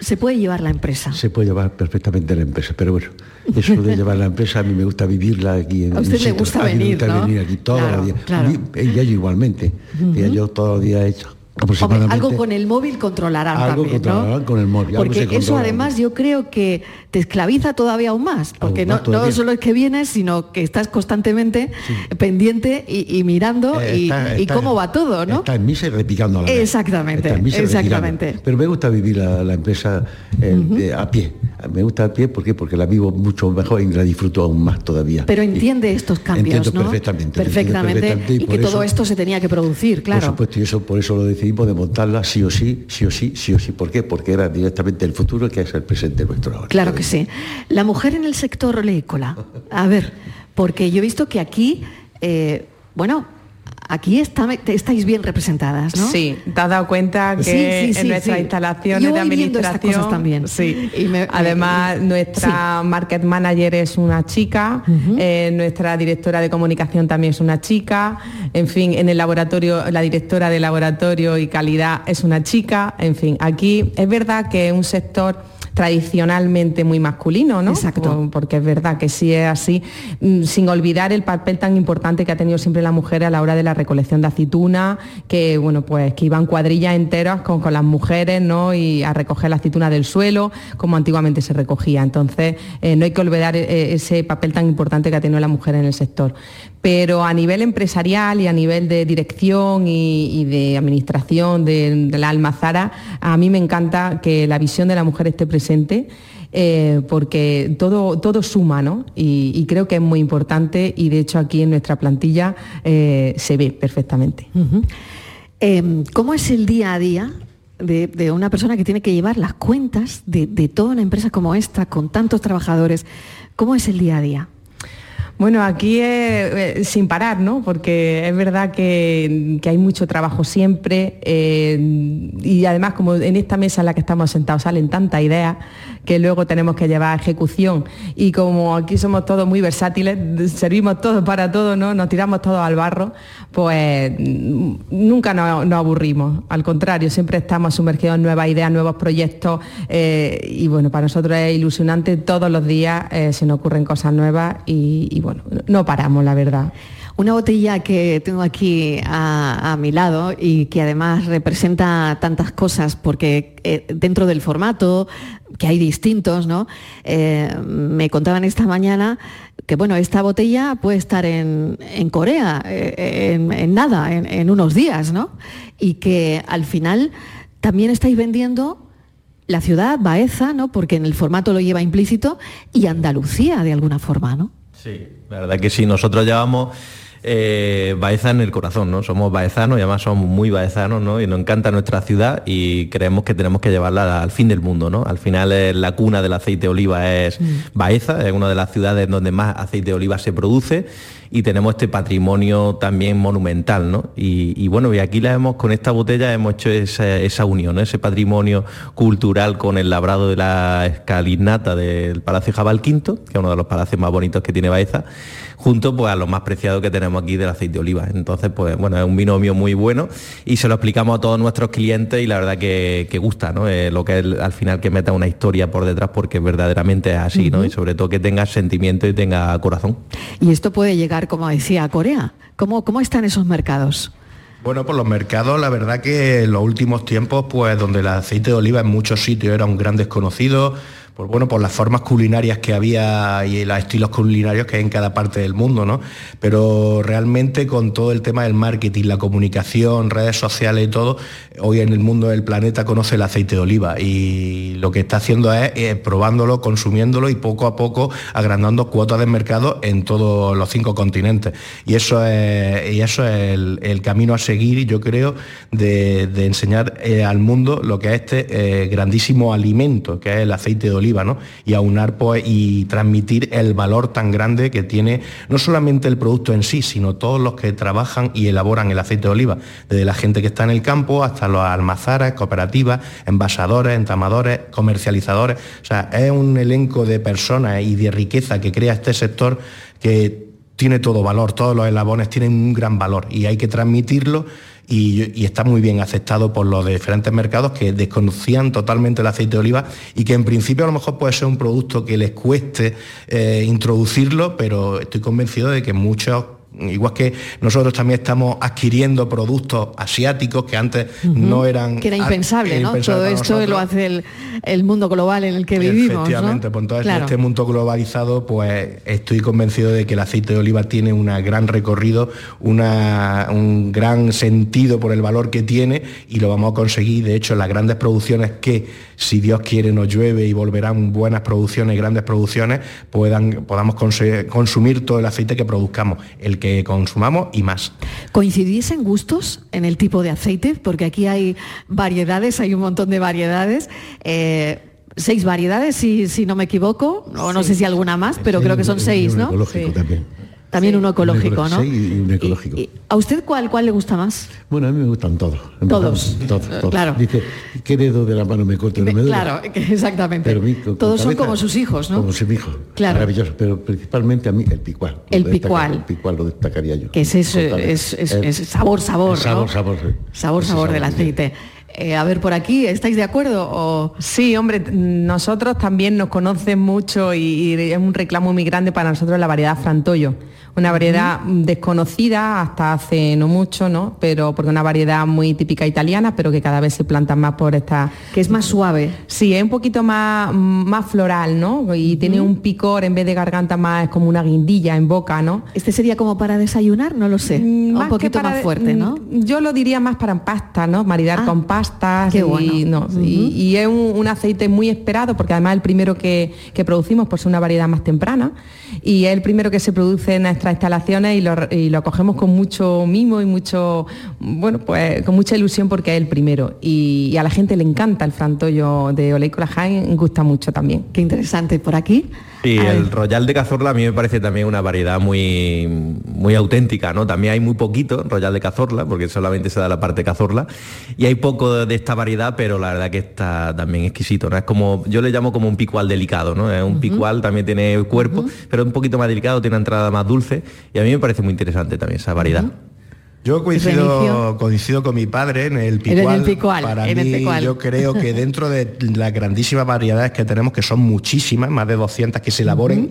se puede llevar la empresa. Se puede llevar perfectamente la empresa, pero bueno, eso de llevar la empresa a mí me gusta vivirla aquí en A usted le gusta a mí venir, me gusta ¿no? venir aquí todos Claro, los días. claro. Y ella yo igualmente. Ujú. Ella yo todos los días he hecho aproximadamente. algo con el móvil controlarán algo también, ¿no? controlarán con el móvil. Porque eso además yo creo que te esclaviza todavía aún más, porque más no, no solo es que vienes, sino que estás constantemente pendiente y, y mirando Eh, y, está- y está- cómo va todo, ¿no? Está en misa y repicando a la vez. Exactamente, exactamente. repicando. Pero me gusta vivir la, la empresa eh, de- a pie. Me gusta a pie ¿por qué? porque la vivo mucho mejor y la disfruto aún más todavía. Pero entiende estos cambios, Entiendo ¿no? perfectamente, Perfectamente, perfectamente, y que por todo esto se tenía que producir, Por claro. supuesto, y eso por eso lo decidimos de montarla sí o sí, sí o sí, sí o sí. ¿Por qué? Porque era directamente el futuro que es el presente nuestro ahora. Claro que sí. La mujer en el sector oleícola. A ver, porque yo he visto que aquí, eh, bueno, aquí está- estáis bien representadas, ¿no? Sí, te has dado cuenta que Sí, sí, sí, en nuestras instalaciones Yo de administración cosas también. Sí. Y me- Además, nuestra market manager es una chica, eh, nuestra directora de comunicación también es una chica, en fin, en el laboratorio, la directora de laboratorio y calidad es una chica, en fin, aquí es verdad que es un sector tradicionalmente muy masculino, ¿no? Exacto. Porque es verdad que sí es así, mm, sin olvidar el papel tan importante que ha tenido siempre la mujer a la hora de la recolección de aceituna, que bueno, pues que iban cuadrillas enteras con, con las mujeres, ¿no? Y a recoger la aceituna del suelo, como antiguamente se recogía. Entonces, eh, no hay que olvidar eh, ese papel tan importante que ha tenido la mujer en el sector. Pero a nivel empresarial y a nivel de dirección y, de administración de, la almazara, a mí me encanta que la visión de la mujer esté presente. eh, porque todo, todo suma, ¿no? Y, creo que es muy importante y de hecho aquí en nuestra plantilla eh, se ve perfectamente. Eh, ¿Cómo es el día a día de, una persona que tiene que llevar las cuentas de toda una empresa como esta, con tantos trabajadores? ¿Cómo es el día a día? Bueno, aquí es, sin parar, ¿no? Porque es verdad que, hay mucho trabajo siempre eh, y además como en esta mesa en la que estamos sentados salen tantas ideas que luego tenemos que llevar a ejecución y como aquí somos todos muy versátiles, servimos todos para todo, ¿no? Nos tiramos todos al barro, pues nunca nos, aburrimos. Al contrario, siempre estamos sumergidos en nuevas ideas, nuevos proyectos eh, y bueno, para nosotros es ilusionante, todos los días eh, se nos ocurren cosas nuevas y bueno, no paramos, la verdad. Una botella que tengo aquí a, mi lado y que además representa tantas cosas porque eh, dentro del formato, que hay distintos, ¿no? Eh, me contaban esta mañana que bueno, esta botella puede estar en, Corea eh, en, nada, en, en, unos días, ¿no? Y que al final también estáis vendiendo la ciudad, Baeza, ¿no? Porque en el formato lo lleva implícito, y Andalucía de alguna forma, ¿no? Sí, la verdad que sí, nosotros llevamos eh, Baeza en el corazón, ¿no? Somos baezanos y además somos muy baezanos, ¿no? Y nos encanta nuestra ciudad y creemos que tenemos que llevarla al fin del mundo, ¿no? Al final eh, la cuna del aceite de oliva es mm. Baeza, es una de las ciudades donde más aceite de oliva se produce y tenemos este patrimonio también monumental, ¿no? Y, bueno, y aquí la hemos, con esta botella hemos hecho esa, unión, ese patrimonio cultural con el labrado de la escalinata del Palacio Jabal Quinto, que es uno de los palacios más bonitos que tiene Baeza, junto pues a lo más preciado que tenemos aquí del aceite de oliva. Entonces, pues bueno, es un binomio muy bueno y se lo explicamos a todos nuestros clientes y la verdad que, gusta, ¿no? Eh, lo que es al final que meta una historia por detrás porque verdaderamente es así, ¿no? Y sobre todo que tenga sentimiento y tenga corazón. Y esto puede llegar como decía, a Corea. ¿Cómo, cómo están esos mercados? Bueno, por los mercados, la verdad que en los últimos tiempos, pues donde el aceite de oliva en muchos sitios era un gran desconocido, por, bueno, por las formas culinarias que había y los estilos culinarios que hay en cada parte del mundo, ¿no? Pero realmente con todo el tema del marketing, la comunicación, redes sociales y todo, hoy en el mundo del planeta conoce el aceite de oliva y lo que está haciendo es eh, probándolo, consumiéndolo y poco a poco agrandando cuotas de mercado en todos los cinco continentes. Y eso es, y eso es el, camino a seguir, yo creo, de, enseñar eh, al mundo lo que es este eh, grandísimo alimento, que es el aceite de oliva y aunar pues, y transmitir el valor tan grande que tiene no solamente el producto en sí, sino todos los que trabajan y elaboran el aceite de oliva, desde la gente que está en el campo hasta los almazaras, cooperativas, envasadores, entamadores, comercializadores. O sea, es un elenco de personas y de riqueza que crea este sector que tiene todo valor, todos los elabones tienen un gran valor y hay que transmitirlo y, está muy bien aceptado por los diferentes mercados que desconocían totalmente el aceite de oliva y que en principio a lo mejor puede ser un producto que les cueste eh, introducirlo, pero estoy convencido de que muchos igual que nosotros también estamos adquiriendo productos asiáticos que antes no eran... Que era impensable, ¿no? Todo esto lo hace el, mundo global en el que vivimos. Efectivamente, pues entonces en este mundo globalizado, pues estoy convencido de que el aceite de oliva tiene un gran recorrido, un gran sentido por el valor que tiene y lo vamos a conseguir. De hecho, las grandes producciones que si Dios quiere nos llueve y volverán buenas producciones grandes producciones, puedan, podamos consumir todo el aceite que produzcamos, el que consumamos y más. ¿Coincidís en gustos en el tipo de aceite? Porque aquí hay variedades, hay un montón de variedades. Eh, seis variedades, si, si, no me equivoco, o no sé si alguna más, pero creo que son seis, ¿no? También uno ecológico, ¿no? Sí, y un ecológico. ¿A usted cuál, cuál le gusta más? Bueno, a mí me gustan todos. Todos. Todos, todos. Claro. Dice, ¿qué dedo de la mano me corta? No me duele. Claro, exactamente. todos son como sus hijos, ¿no? Como sus hijos. Claro. Maravilloso, pero principalmente a mí el picual. El picual. el picual lo destacaría yo. Que es, es, es, sabor, sabor, Sabor, sabor. Sabor, sabor del aceite. Eh, a ver, por aquí, ¿estáis de acuerdo? O... Sí, hombre, nosotros también nos conocen mucho y, y, es un reclamo muy grande para nosotros la variedad Frantoyo una variedad desconocida hasta hace no mucho, ¿no? Pero porque una variedad muy típica italiana, pero que cada vez se planta más por esta. Que es más suave. Sí, es un poquito más, más floral, ¿no? Y tiene un picor en vez de garganta más como una guindilla en boca, ¿no? Este sería como para desayunar, no lo sé. Mm, un poquito más fuerte, ¿no? Mm, yo lo diría más para pasta, ¿no? Maridar ah, con pastas. Qué bueno. y, es un, aceite muy esperado porque además el primero que, que producimos por ser una variedad más temprana y es el primero que se produce en nuestras instalaciones y lo, cogemos con mucho mimo y mucho, bueno, pues con mucha ilusión porque es el primero. Y, a la gente le encanta el frantoyo de Oleico Jaén, gusta mucho también. Qué interesante. Por aquí Y A el. Royal de Cazorla a mí me parece también una variedad muy, muy auténtica, ¿no? También hay muy poquito Royal de Cazorla, porque solamente se da la parte Cazorla, y hay poco de esta variedad, pero la verdad que está también exquisito, ¿no? Es como, yo le llamo como un picual delicado, ¿no? Es un picual, también tiene cuerpo, pero un poquito más delicado, tiene una entrada más dulce, y a mí me parece muy interesante también esa variedad. Yo coincido, coincido con mi padre en el En picual. el picual, Para en el mí, picual. yo creo que dentro de las grandísimas variedades que tenemos, que son muchísimas, más de 200 que se elaboren,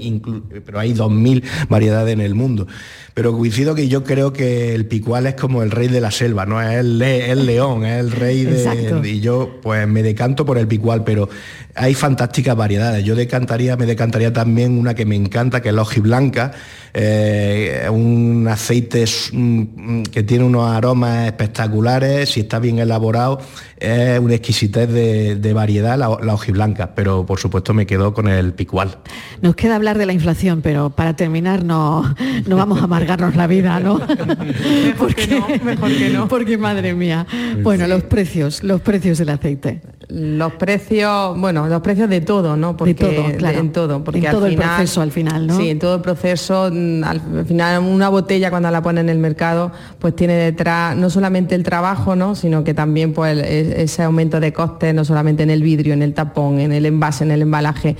pero hay 2.000 variedades en el mundo. Pero coincido que yo creo que el picual es como el rey de la selva, no es el, el león, es el rey de... Y yo pues me decanto por el picual, pero hay fantásticas variedades. Yo decantaría, me decantaría también una que me encanta, que es la hojiblanca, eh, un aceite s- mm, que tiene unos aromas espectaculares, si está bien elaborado, es una exquisitez de, de variedad la, la hojiblanca, pero por supuesto me quedo con el picual. Nos queda hablar de la inflación, pero para terminar no, no vamos a amargarnos la vida, ¿no? porque, mejor que no. Porque madre mía. Bueno, los precios, los precios del aceite. Los precios, bueno, los precios de todo, ¿no? Porque, todo, claro. En todo, porque En al todo el final- proceso al final, ¿no? Sí, en todo el proceso, mm, al al final una botella cuando la pone en el mercado, pues tiene detrás no solamente el trabajo, ¿no? Sino que también pues ese aumento de costes, no solamente en el vidrio, en el tapón, en el envase, en el embalaje.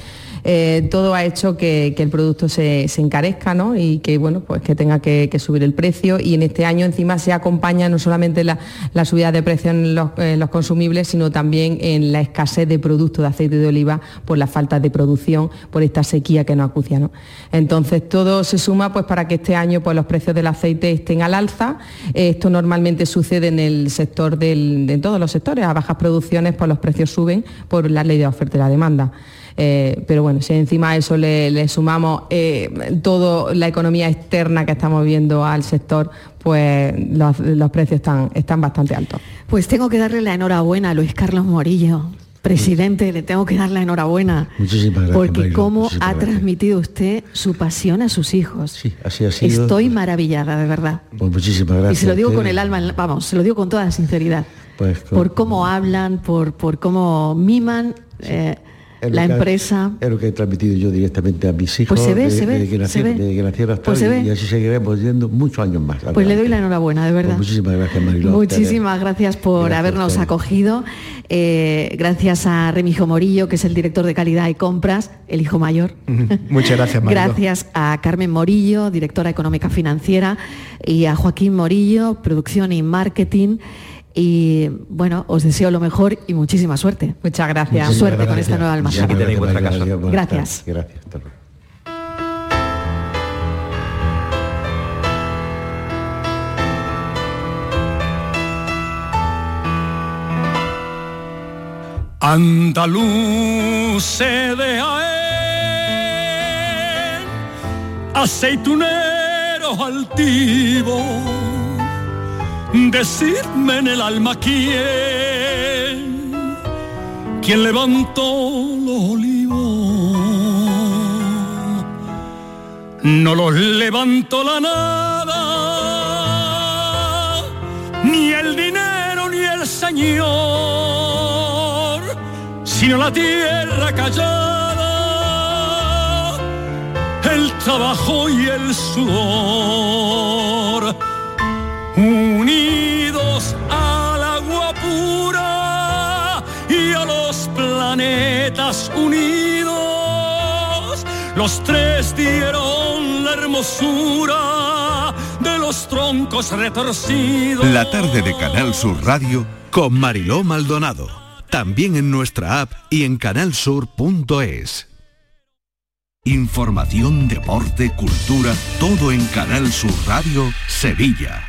eh, todo ha hecho que, que el producto se, se encarezca ¿no? y que bueno pues que tenga que, que subir el precio y en este año encima se acompaña no solamente la, la subida de precio en los, en los consumibles sino también en la escasez de productos de aceite de oliva por la falta de producción por esta sequía que nos acucia ¿no? entonces todo se suma pues para que este año pues los precios del aceite estén al alza. Esto normalmente sucede en el sector del, de todos los sectores. A bajas producciones pues los precios suben por la ley de oferta y la demanda eh, pero bueno, si encima a eso le, le sumamos eh, toda la economía externa que estamos viendo al sector, pues los, los precios están, están bastante altos. Pues tengo que darle la enhorabuena a Luis Carlos Morillo. Presidente, le tengo que dar la enhorabuena. Muchísimas gracias. Porque Mariló, cómo muchísimas ha gracias. transmitido usted su pasión a sus hijos. Así ha sido. Estoy maravillada, de verdad. Pues muchísimas gracias. y se lo digo con el alma, vamos, se lo digo con toda la sinceridad. Pues, con- Por cómo hablan, por, por cómo miman eh, la ha- empresa. Es lo que he transmitido yo directamente a mis hijos. Pues se ve, desde- se ve, desde que se nacieron, ve. desde que nacieron hasta Pues se hoy, ve. Y así seguiremos yendo muchos años más. Pues le doy la enhorabuena, de verdad. Pues muchísimas gracias, Mariló. Muchísimas gracias por Gracias habernos acogido. Eh, gracias a Remijo Morillo, que es el director de calidad y compras, el hijo mayor. Muchas gracias, Mariló. Gracias a Carmen Morillo, directora económica financiera, y a Joaquín Morillo, producción y marketing. Y bueno, os deseo lo mejor y muchísima suerte. Muchas gracias. Muchísimas Suerte con gracias. esta nueva almacén. Muchísimas tenéis vuestra gracias, Gracias. Gracias. Hasta luego. Andaluz de Jaén, aceituneros altivos, decidme en el alma quién, quién levantó los olivos. No los levantó la nada, ni el dinero ni el señor, sino la tierra callada, el trabajo y el sudor. Unidos al agua pura y a los planetas unidos, los tres dieron la hermosura de los troncos retorcidos. La tarde de Canal Sur Radio con Mariló Maldonado. También en nuestra app y en canalsur.es. Información, deporte, cultura, todo en Canal Sur Radio Sevilla.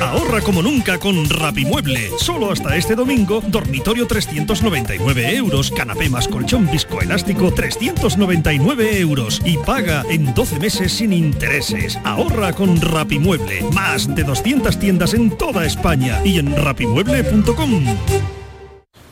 Ahorra como nunca con Rapimueble. Solo hasta este domingo, dormitorio 399 euros, canapé más colchón viscoelástico 399 euros y paga en 12 meses sin intereses. Ahorra con Rapimueble. Más de 200 tiendas en toda España y en rapimueble.com.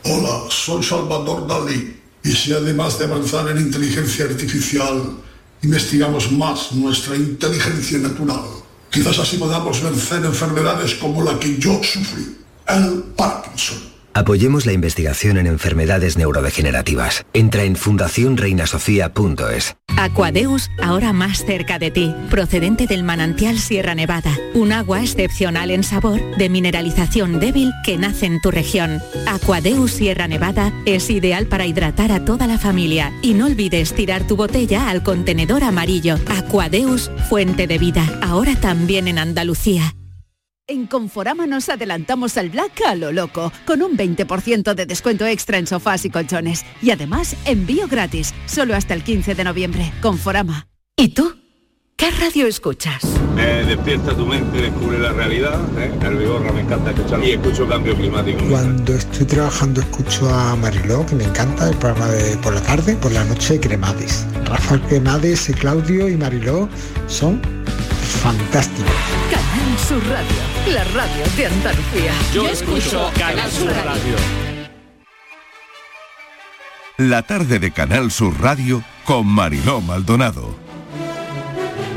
Hola, soy Salvador Dalí. Y si además de avanzar en inteligencia artificial, investigamos más nuestra inteligencia natural, quizás así podamos vencer enfermedades como la que yo sufrí, el Parkinson. Apoyemos la investigación en enfermedades neurodegenerativas. Entra en fundacionreinasofía.es. Aquadeus, ahora más cerca de ti, procedente del manantial Sierra Nevada, un agua excepcional en sabor, de mineralización débil que nace en tu región. Aquadeus Sierra Nevada es ideal para hidratar a toda la familia y no olvides tirar tu botella al contenedor amarillo. Aquadeus, fuente de vida, ahora también en Andalucía. En Conforama nos adelantamos al Black a lo loco, con un 20% de descuento extra en sofás y colchones. Y además, envío gratis, solo hasta el 15 de noviembre. Conforama. ¿Y tú? ¿Qué radio escuchas? Despierta tu mente, descubre la realidad. ¿eh? El Vigorra me encanta escuchar y escucho cambio climático. Cuando estoy trabajando escucho a Mariló, que me encanta, el programa de por la tarde, por la noche Cremades. Rafael Cremades, Claudio y Mariló son fantásticos. Canal Sur Radio, la radio de Andalucía. Yo escucho Canal Sur Radio. La tarde de Canal Sur Radio con Mariló Maldonado.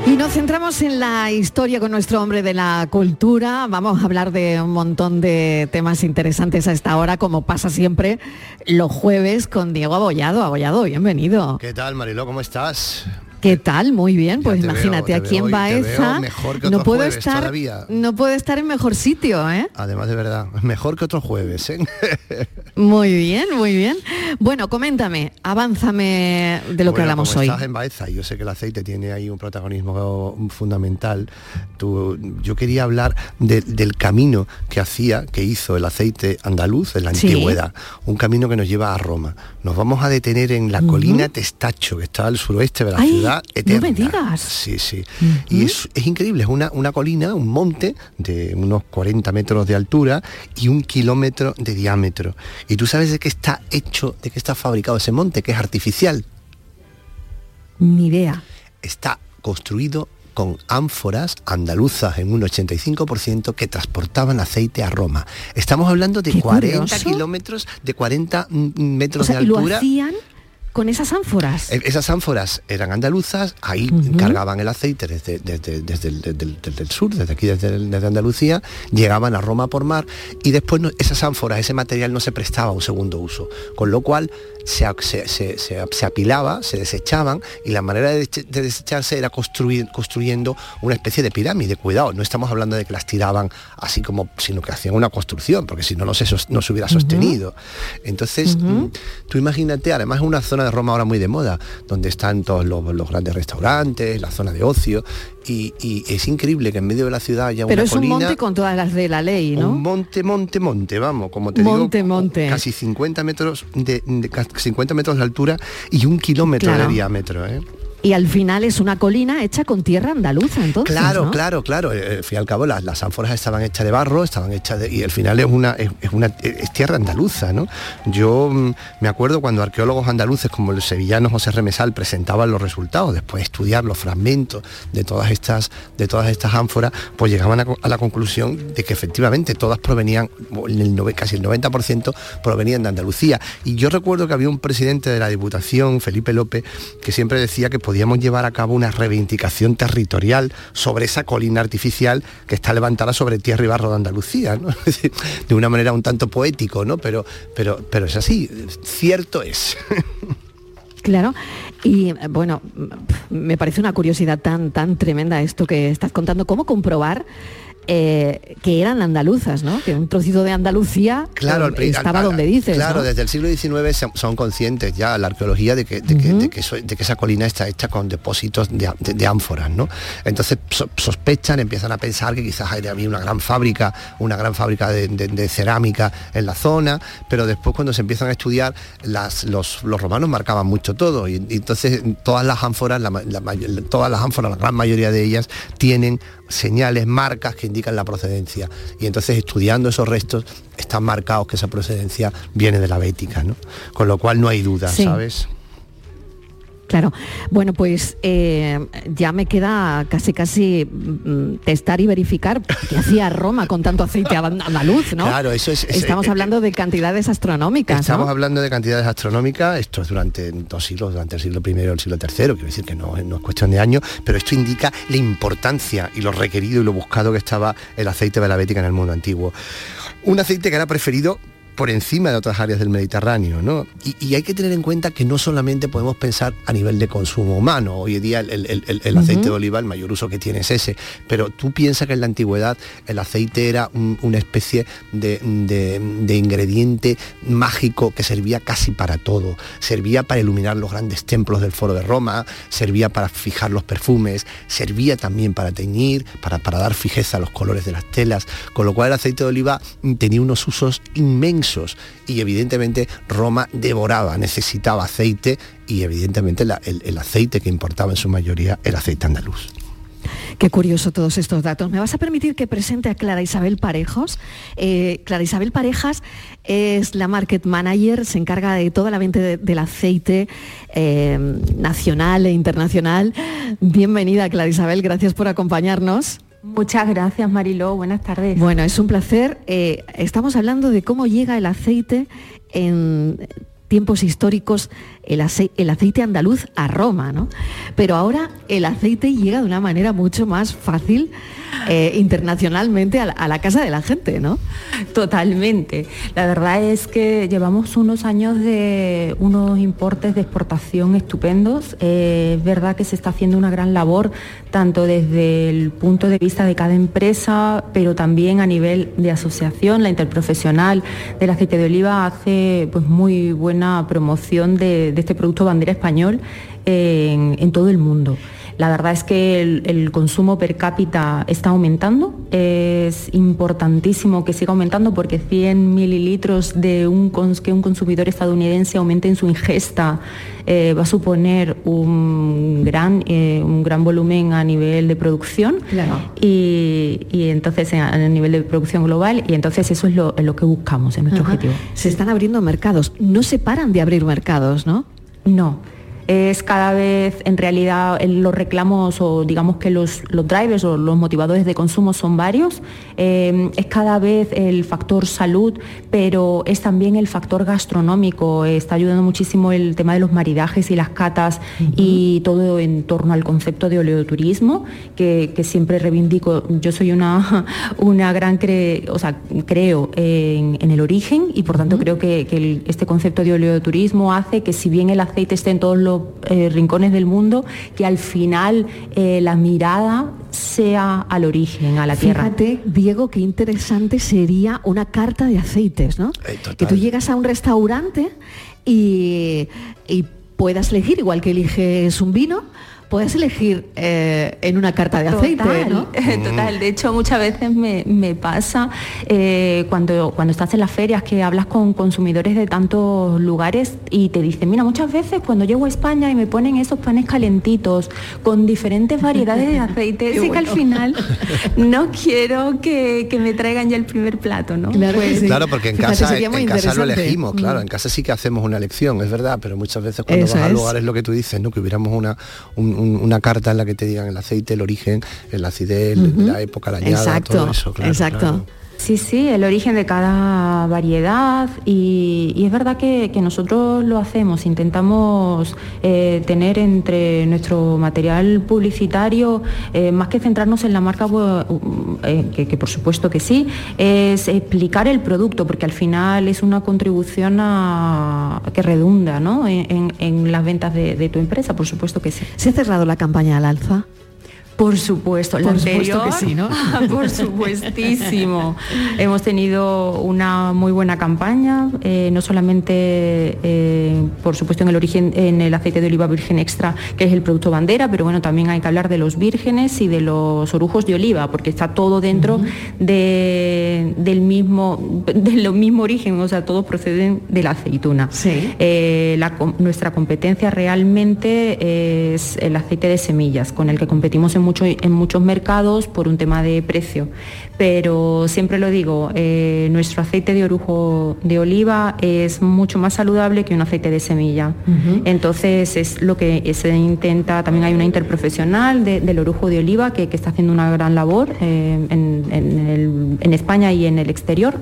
Y nos centramos en la historia con nuestro hombre de la cultura. Vamos a hablar de un montón de temas interesantes a esta hora, como pasa siempre los jueves con Diego Abollado. Abollado, bienvenido. ¿Qué tal, Mariló? ¿Cómo estás? ¿Qué tal? Muy bien, pues te imagínate veo, aquí veo en Baeza. No puedo estar, todavía. no puedo estar en mejor sitio, ¿eh? Además de verdad, mejor que otros jueves, ¿eh? Muy bien, muy bien. Bueno, coméntame, avánzame de lo que hablamos como hoy. Estás en Baeza yo sé que el aceite tiene ahí un protagonismo fundamental. Tú- yo quería hablar de- del camino que hacía, que hizo el aceite andaluz en la Sí. antigüedad, un camino que nos lleva a Roma. Nos vamos a detener en la colina Testacho, que está al suroeste de la Ay, ciudad eterna. me digas. Sí, sí. Y es, es increíble, es una, una colina, un monte de unos 40 metros de altura y un kilómetro de diámetro. Y tú sabes de qué está hecho, de qué está fabricado ese monte, que es artificial. Ni idea. Está construido con ánforas andaluzas en un 85% que transportaban aceite a Roma. Estamos hablando de Qué 40 curioso. kilómetros, de 40 mm, O metros sea, de y lo altura. hacían con esas ánforas. E- Esas ánforas eran andaluzas, ahí cargaban el aceite desde, desde- desde el, desde el- desde el sur, desde aquí, desde, el- Andalucía, llegaban a Roma por mar y después no- esas ánforas, ese material no se prestaba a un segundo uso, con lo cual se, se- se- se- apilaba, se desechaban y la manera de, desecharse era construir, construyendo una especie de pirámide. Cuidado, no estamos hablando de que las tiraban así como, sino que hacían una construcción, porque si no, no se, no se hubiera sostenido. Entonces, mm, tú imagínate, además es una zona de Roma ahora muy de moda, donde están todos los, los grandes restaurantes, la zona de ocio, y, y es increíble que en medio de la ciudad haya Pero una es un colina. monte con todas las de la ley, ¿no? Un monte, monte, monte, vamos, como te Monte, digo, monte. casi 50 metros de, de ca- 50 metros de altura y un kilómetro Claro. de diámetro, ¿eh? Y al final es una colina hecha con tierra andaluza, entonces. Claro, ¿no? claro, claro. Eh, Al fin y al cabo las, las ánforas estaban hechas de barro, estaban hechas de, y al final es una es, es una es tierra andaluza, ¿no? Yo mm, me acuerdo cuando arqueólogos andaluces como el sevillano José Remesal presentaban los resultados, después de estudiar los fragmentos de todas estas de todas estas ánforas, pues llegaban a, la conclusión de que efectivamente todas provenían, el casi el 90% provenían de Andalucía. Y yo recuerdo que había un presidente de la Diputación, Felipe López, que siempre decía que podíamos llevar a cabo una reivindicación territorial sobre esa colina artificial que está levantada sobre tierra y barro de Andalucía, de una manera un tanto poético, ¿no? Pero, pero, pero es así, cierto es. Claro. Y eh, bueno, me parece una curiosidad tan, tan tremenda esto que estás contando. ¿Cómo comprobar eh, que eran andaluzas, ¿no? Que un trocito de Andalucía claro, eh, estaba donde dices. Claro, ¿no? desde el siglo XIX son conscientes ya la arqueología de que, de que- de que de que esa colina está hecha con depósitos de, ánforas, ¿no? Entonces so- sospechan, empiezan a pensar que quizás había una gran fábrica, una gran fábrica de, cerámica en la zona, pero después cuando se empiezan a estudiar, las- los, los romanos marcaban mucho todo y, y entonces todas las ánforas, la la todas las ánforas, la gran mayoría de ellas tienen señales, marcas que indican la procedencia. Y entonces estudiando esos restos están marcados que esa procedencia viene de la bética, ¿no? Con lo cual no hay duda, Sí. ¿sabes? Claro. Bueno, pues eh, ya me queda casi casi mm, testar y verificar qué hacía Roma con tanto aceite and- andaluz, ¿no? Claro, eso es- es- Estamos eh, hablando de cantidades astronómicas, Estamos ¿no? hablando de cantidades astronómicas, esto es durante dos siglos, durante el siglo I y el siglo III, quiero decir que no, no es cuestión de años, pero esto indica la importancia y lo requerido y lo buscado que estaba el aceite de la bética en el mundo antiguo. Un aceite que era preferido por encima de otras áreas del Mediterráneo, ¿no? Y, y hay que tener en cuenta que no solamente podemos pensar a nivel de consumo humano, hoy en día el, el- el- el aceite de oliva, el mayor uso que tiene es ese, pero tú piensas que en la antigüedad el aceite era un- una especie de, de- de ingrediente mágico que servía casi para todo, servía para iluminar los grandes templos del Foro de Roma, servía para fijar los perfumes, servía también para teñir, para, para dar fijeza a los colores de las telas, con lo cual el aceite de oliva tenía unos usos inmensos y evidentemente Roma devoraba, necesitaba aceite y evidentemente el, aceite que importaba en su mayoría era aceite andaluz. Qué curioso todos estos datos. ¿Me vas a permitir que presente a Clara Isabel Parejos? Eh, Clara Isabel Parejas es la market manager, se encarga de toda la venta de- del aceite eh, nacional e internacional. Bienvenida, Clara Isabel, gracias por acompañarnos. Muchas gracias, Mariló. Buenas tardes. Bueno, es un placer. Eh, estamos hablando de cómo llega el aceite en tiempos históricos, el, ace- el aceite andaluz a Roma, ¿no? Pero ahora el aceite llega de una manera mucho más fácil eh, internacionalmente a la, casa de la gente, ¿no? Totalmente. La verdad es que llevamos unos años de unos importes de exportación estupendos. Eh, es verdad que se está haciendo una gran labor, tanto desde el punto de vista de cada empresa, pero también a nivel de asociación. La interprofesional del aceite de oliva hace pues, muy buena promoción de, este producto bandera español en, en todo el mundo. La verdad es que el, el consumo per cápita está aumentando. Es importantísimo que siga aumentando porque 100 mililitros de un, cons- que un consumidor estadounidense aumente en su ingesta eh, va a suponer un gran, eh, un gran volumen a nivel de producción y, y entonces a, a nivel de producción global y entonces eso es lo, que buscamos, es nuestro Ajá. objetivo. Se están abriendo mercados, no se paran de abrir mercados, ¿no? No. Es cada vez, en realidad, los reclamos o digamos que los, los drivers o los motivadores de consumo son varios. Eh, es cada vez el factor salud, pero es también el factor gastronómico. Eh, Está ayudando muchísimo el tema de los maridajes y las catas y todo en torno al concepto de oleoturismo, que, que siempre reivindico. Yo soy una, una gran, cre- o sea, creo en, en el origen y por tanto creo que, que el- este concepto de oleoturismo hace que si bien el aceite esté en todos los eh, rincones del mundo, que al final eh, la mirada sea al origen, a la tierra. Fíjate, Diego, qué interesante sería una carta de aceites, ¿no? que tú llegas a un restaurante y, y puedas elegir, igual que eliges un vino, puedes elegir eh, en una carta de aceite, Total, ¿no? total. De hecho, muchas veces me, me pasa eh, cuando, cuando estás en las ferias que hablas con consumidores de tantos lugares y te dicen, mira, muchas veces cuando llego a España y me ponen esos panes calentitos con diferentes variedades de aceite, sé que al final no quiero que, que me traigan ya el primer plato, ¿no? Pues- Claro, porque en casa, en casa lo elegimos, claro, Mm. en casa sí que hacemos una elección, es verdad, pero muchas veces cuando Eso vas a es. lugares lo que tú dices, ¿no? Que hubiéramos una, un- un- una carta en la que te digan el aceite, el origen, la acidez, la época, la añada, todo eso, claro, claro. Sí, sí, el origen de cada variedad y, es verdad que, nosotros lo hacemos, intentamos eh, tener entre nuestro material publicitario, eh, más que centrarnos en la marca, eh, que, por supuesto que sí, es explicar el producto, porque al final es una contribución que redunda ¿no? en las ventas de, de tu empresa, por supuesto que sí. ¿Se ha cerrado la campaña al alza? Por supuesto, la Por supuesto que sí, ¿no? por supuestísimo. Hemos tenido una muy buena campaña, eh, no solamente, eh, por supuesto, en el origen, en el aceite de oliva virgen extra, que es el producto bandera, pero bueno, también hay que hablar de los vírgenes y de los orujos de oliva, porque está todo dentro de, del mismo, del mismo origen, o sea, todos proceden de la aceituna. Eh, la com- nuestra competencia realmente es el aceite de semillas, con el que competimos en, mucho- en muchos mercados por un tema de precio. Pero siempre lo digo, eh, nuestro aceite de orujo de oliva es mucho más saludable que un aceite de semilla. Entonces es lo que se intenta, también hay una interprofesional de- del orujo de oliva que, que está haciendo una gran labor eh, en, en el- en España y en el exterior.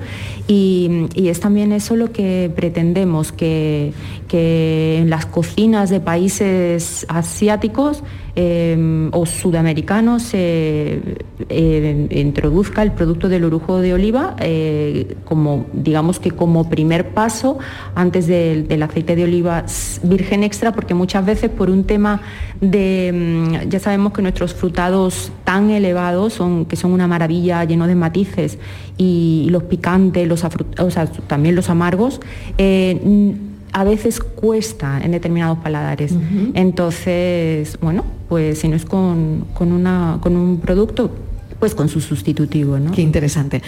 Y, y es también eso lo que pretendemos, que, que en las cocinas de países asiáticos eh, o sudamericanos se eh, introduzca el producto del orujo de oliva eh, como digamos que como primer paso antes del, aceite de oliva virgen extra porque muchas veces por un tema de mm, ya sabemos que nuestros frutados tan elevados son que son una maravilla lleno de matices y, los picantes los también los amargos eh, a veces cuesta en determinados paladares. Entonces, bueno, pues si no es con, con una, con un producto, pues con su sustitutivo, ¿no? Qué interesante.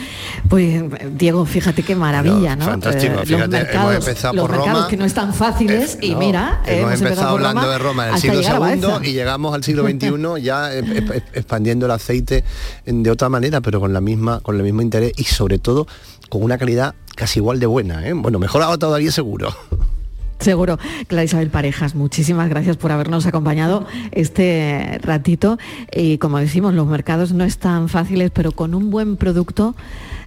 Pues Diego, fíjate qué maravilla, ¿no? fantástico, Eh, fíjate, los hemos mercados, empezado los por mercados Roma. que no están fáciles y No, mira, eh, hemos, empezado por hablando Roma de Roma en el siglo II y llegamos al siglo XXI ya eh, eh, expandiendo el aceite de otra manera, pero con la misma, con el mismo interés y sobre todo con una calidad casi igual de buena. ¿eh? Bueno, mejorado todavía seguro. Seguro. Clara Isabel Parejas, muchísimas gracias por habernos acompañado este ratito. Y como decimos, los mercados no están fáciles, pero con un buen producto,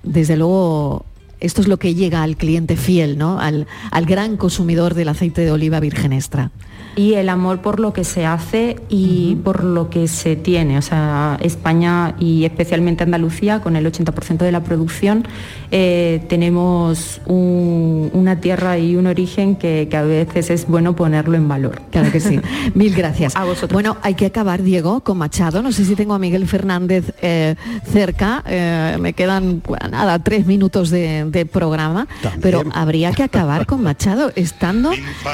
desde luego, esto es lo que llega al cliente fiel, ¿no? Al, al gran consumidor del aceite de oliva virgen extra. Y el amor por lo que se hace y por lo que se tiene. O sea, España y especialmente Andalucía, con el 80% de la producción, eh, tenemos un- una tierra y un origen que, que a veces es bueno ponerlo en valor. Claro que sí. Mil gracias. A vosotros. Bueno, hay que acabar, Diego, con Machado. No sé si tengo a Miguel Fernández eh, cerca. Eh, me quedan, bueno, nada, tres minutos de, de programa. Pero habría que acabar con Machado, estando,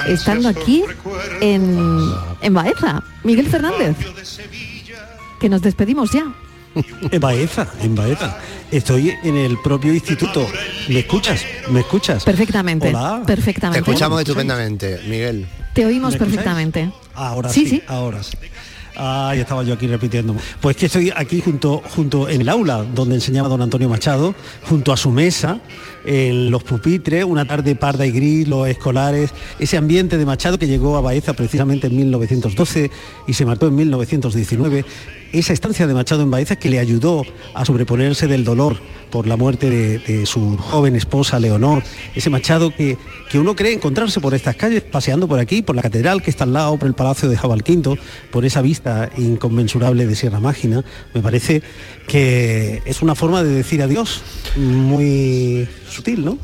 estando aquí en, en Baeza. Miguel Fernández. Que nos despedimos ya. En Baeza, en Baeza. Estoy en el propio instituto. ¿Me escuchas? ¿Me escuchas? Perfectamente. Hola. Perfectamente. Te escuchamos estupendamente, Miguel. Te oímos perfectamente. Ahora Sí, sí, sí. ahora sí. Ah, ya estaba yo aquí repitiendo. Pues que estoy aquí junto, junto en el aula donde enseñaba don Antonio Machado, junto a su mesa, los pupitres, una tarde parda y gris, los escolares, ese ambiente de Machado que llegó a Baeza precisamente en 1912 y se mató en 1919, esa estancia de Machado en Baeza que le ayudó a sobreponerse del dolor por la muerte de, su joven esposa Leonor, ese Machado que, que uno cree encontrarse por estas calles, paseando por aquí, por la catedral que está al lado, por el Palacio de Jabalquinto, por esa vista inconmensurable de Sierra Mágina, me parece que es una forma de decir adiós, muy sutil, ¿no?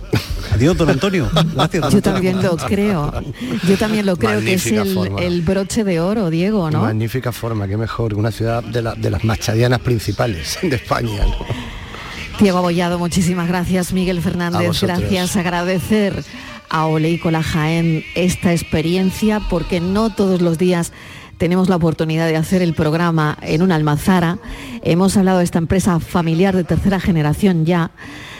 Adiós, don Antonio. Gracias, don Yo Antonio. también lo creo. Yo también lo creo que es el, broche de oro, Diego, ¿no? Magnífica forma, qué mejor que una ciudad de, la- de las machadianas principales de España. ¿no? Diego Abollado, muchísimas gracias. Miguel Fernández, gracias. Agradecer a Oleícola Jaén esta experiencia porque no todos los días tenemos la oportunidad de hacer el programa en una almazara. Hemos hablado de esta empresa familiar de tercera generación ya.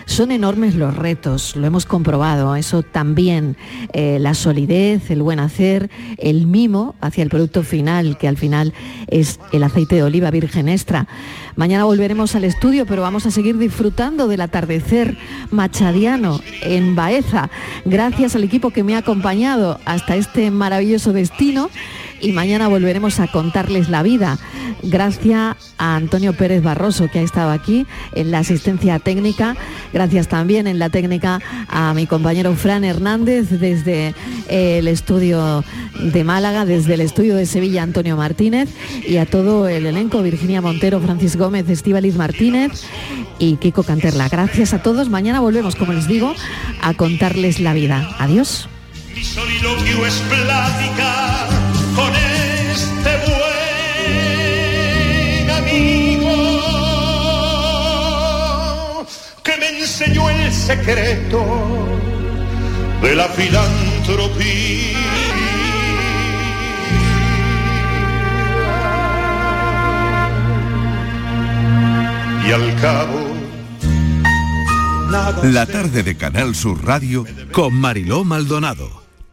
Son enormes los retos, lo hemos comprobado, eso también, eh, la solidez, el buen hacer, el mimo hacia el producto final, que al final es el aceite de oliva virgen extra. Mañana volveremos al estudio, pero vamos a seguir disfrutando del atardecer machadiano en Baeza. Gracias al equipo que me ha acompañado hasta este maravilloso destino y mañana volveremos a contarles la vida. Gracias a Antonio Pérez Barroso que ha estado aquí en la asistencia técnica. Gracias también en la técnica a mi compañero Fran Hernández desde el estudio de Málaga, desde el estudio de Sevilla Antonio Martínez y a todo el elenco Virginia Montero, Francis Gómez, Estíbaliz Martínez y Kiko Canterla. Gracias a todos. Mañana volvemos, como les digo, a contarles la vida. Adiós con este buen amigo que me enseñó el secreto de la filantropía. y al cabo. La tarde de Canal Sur Radio con Mariló Maldonado.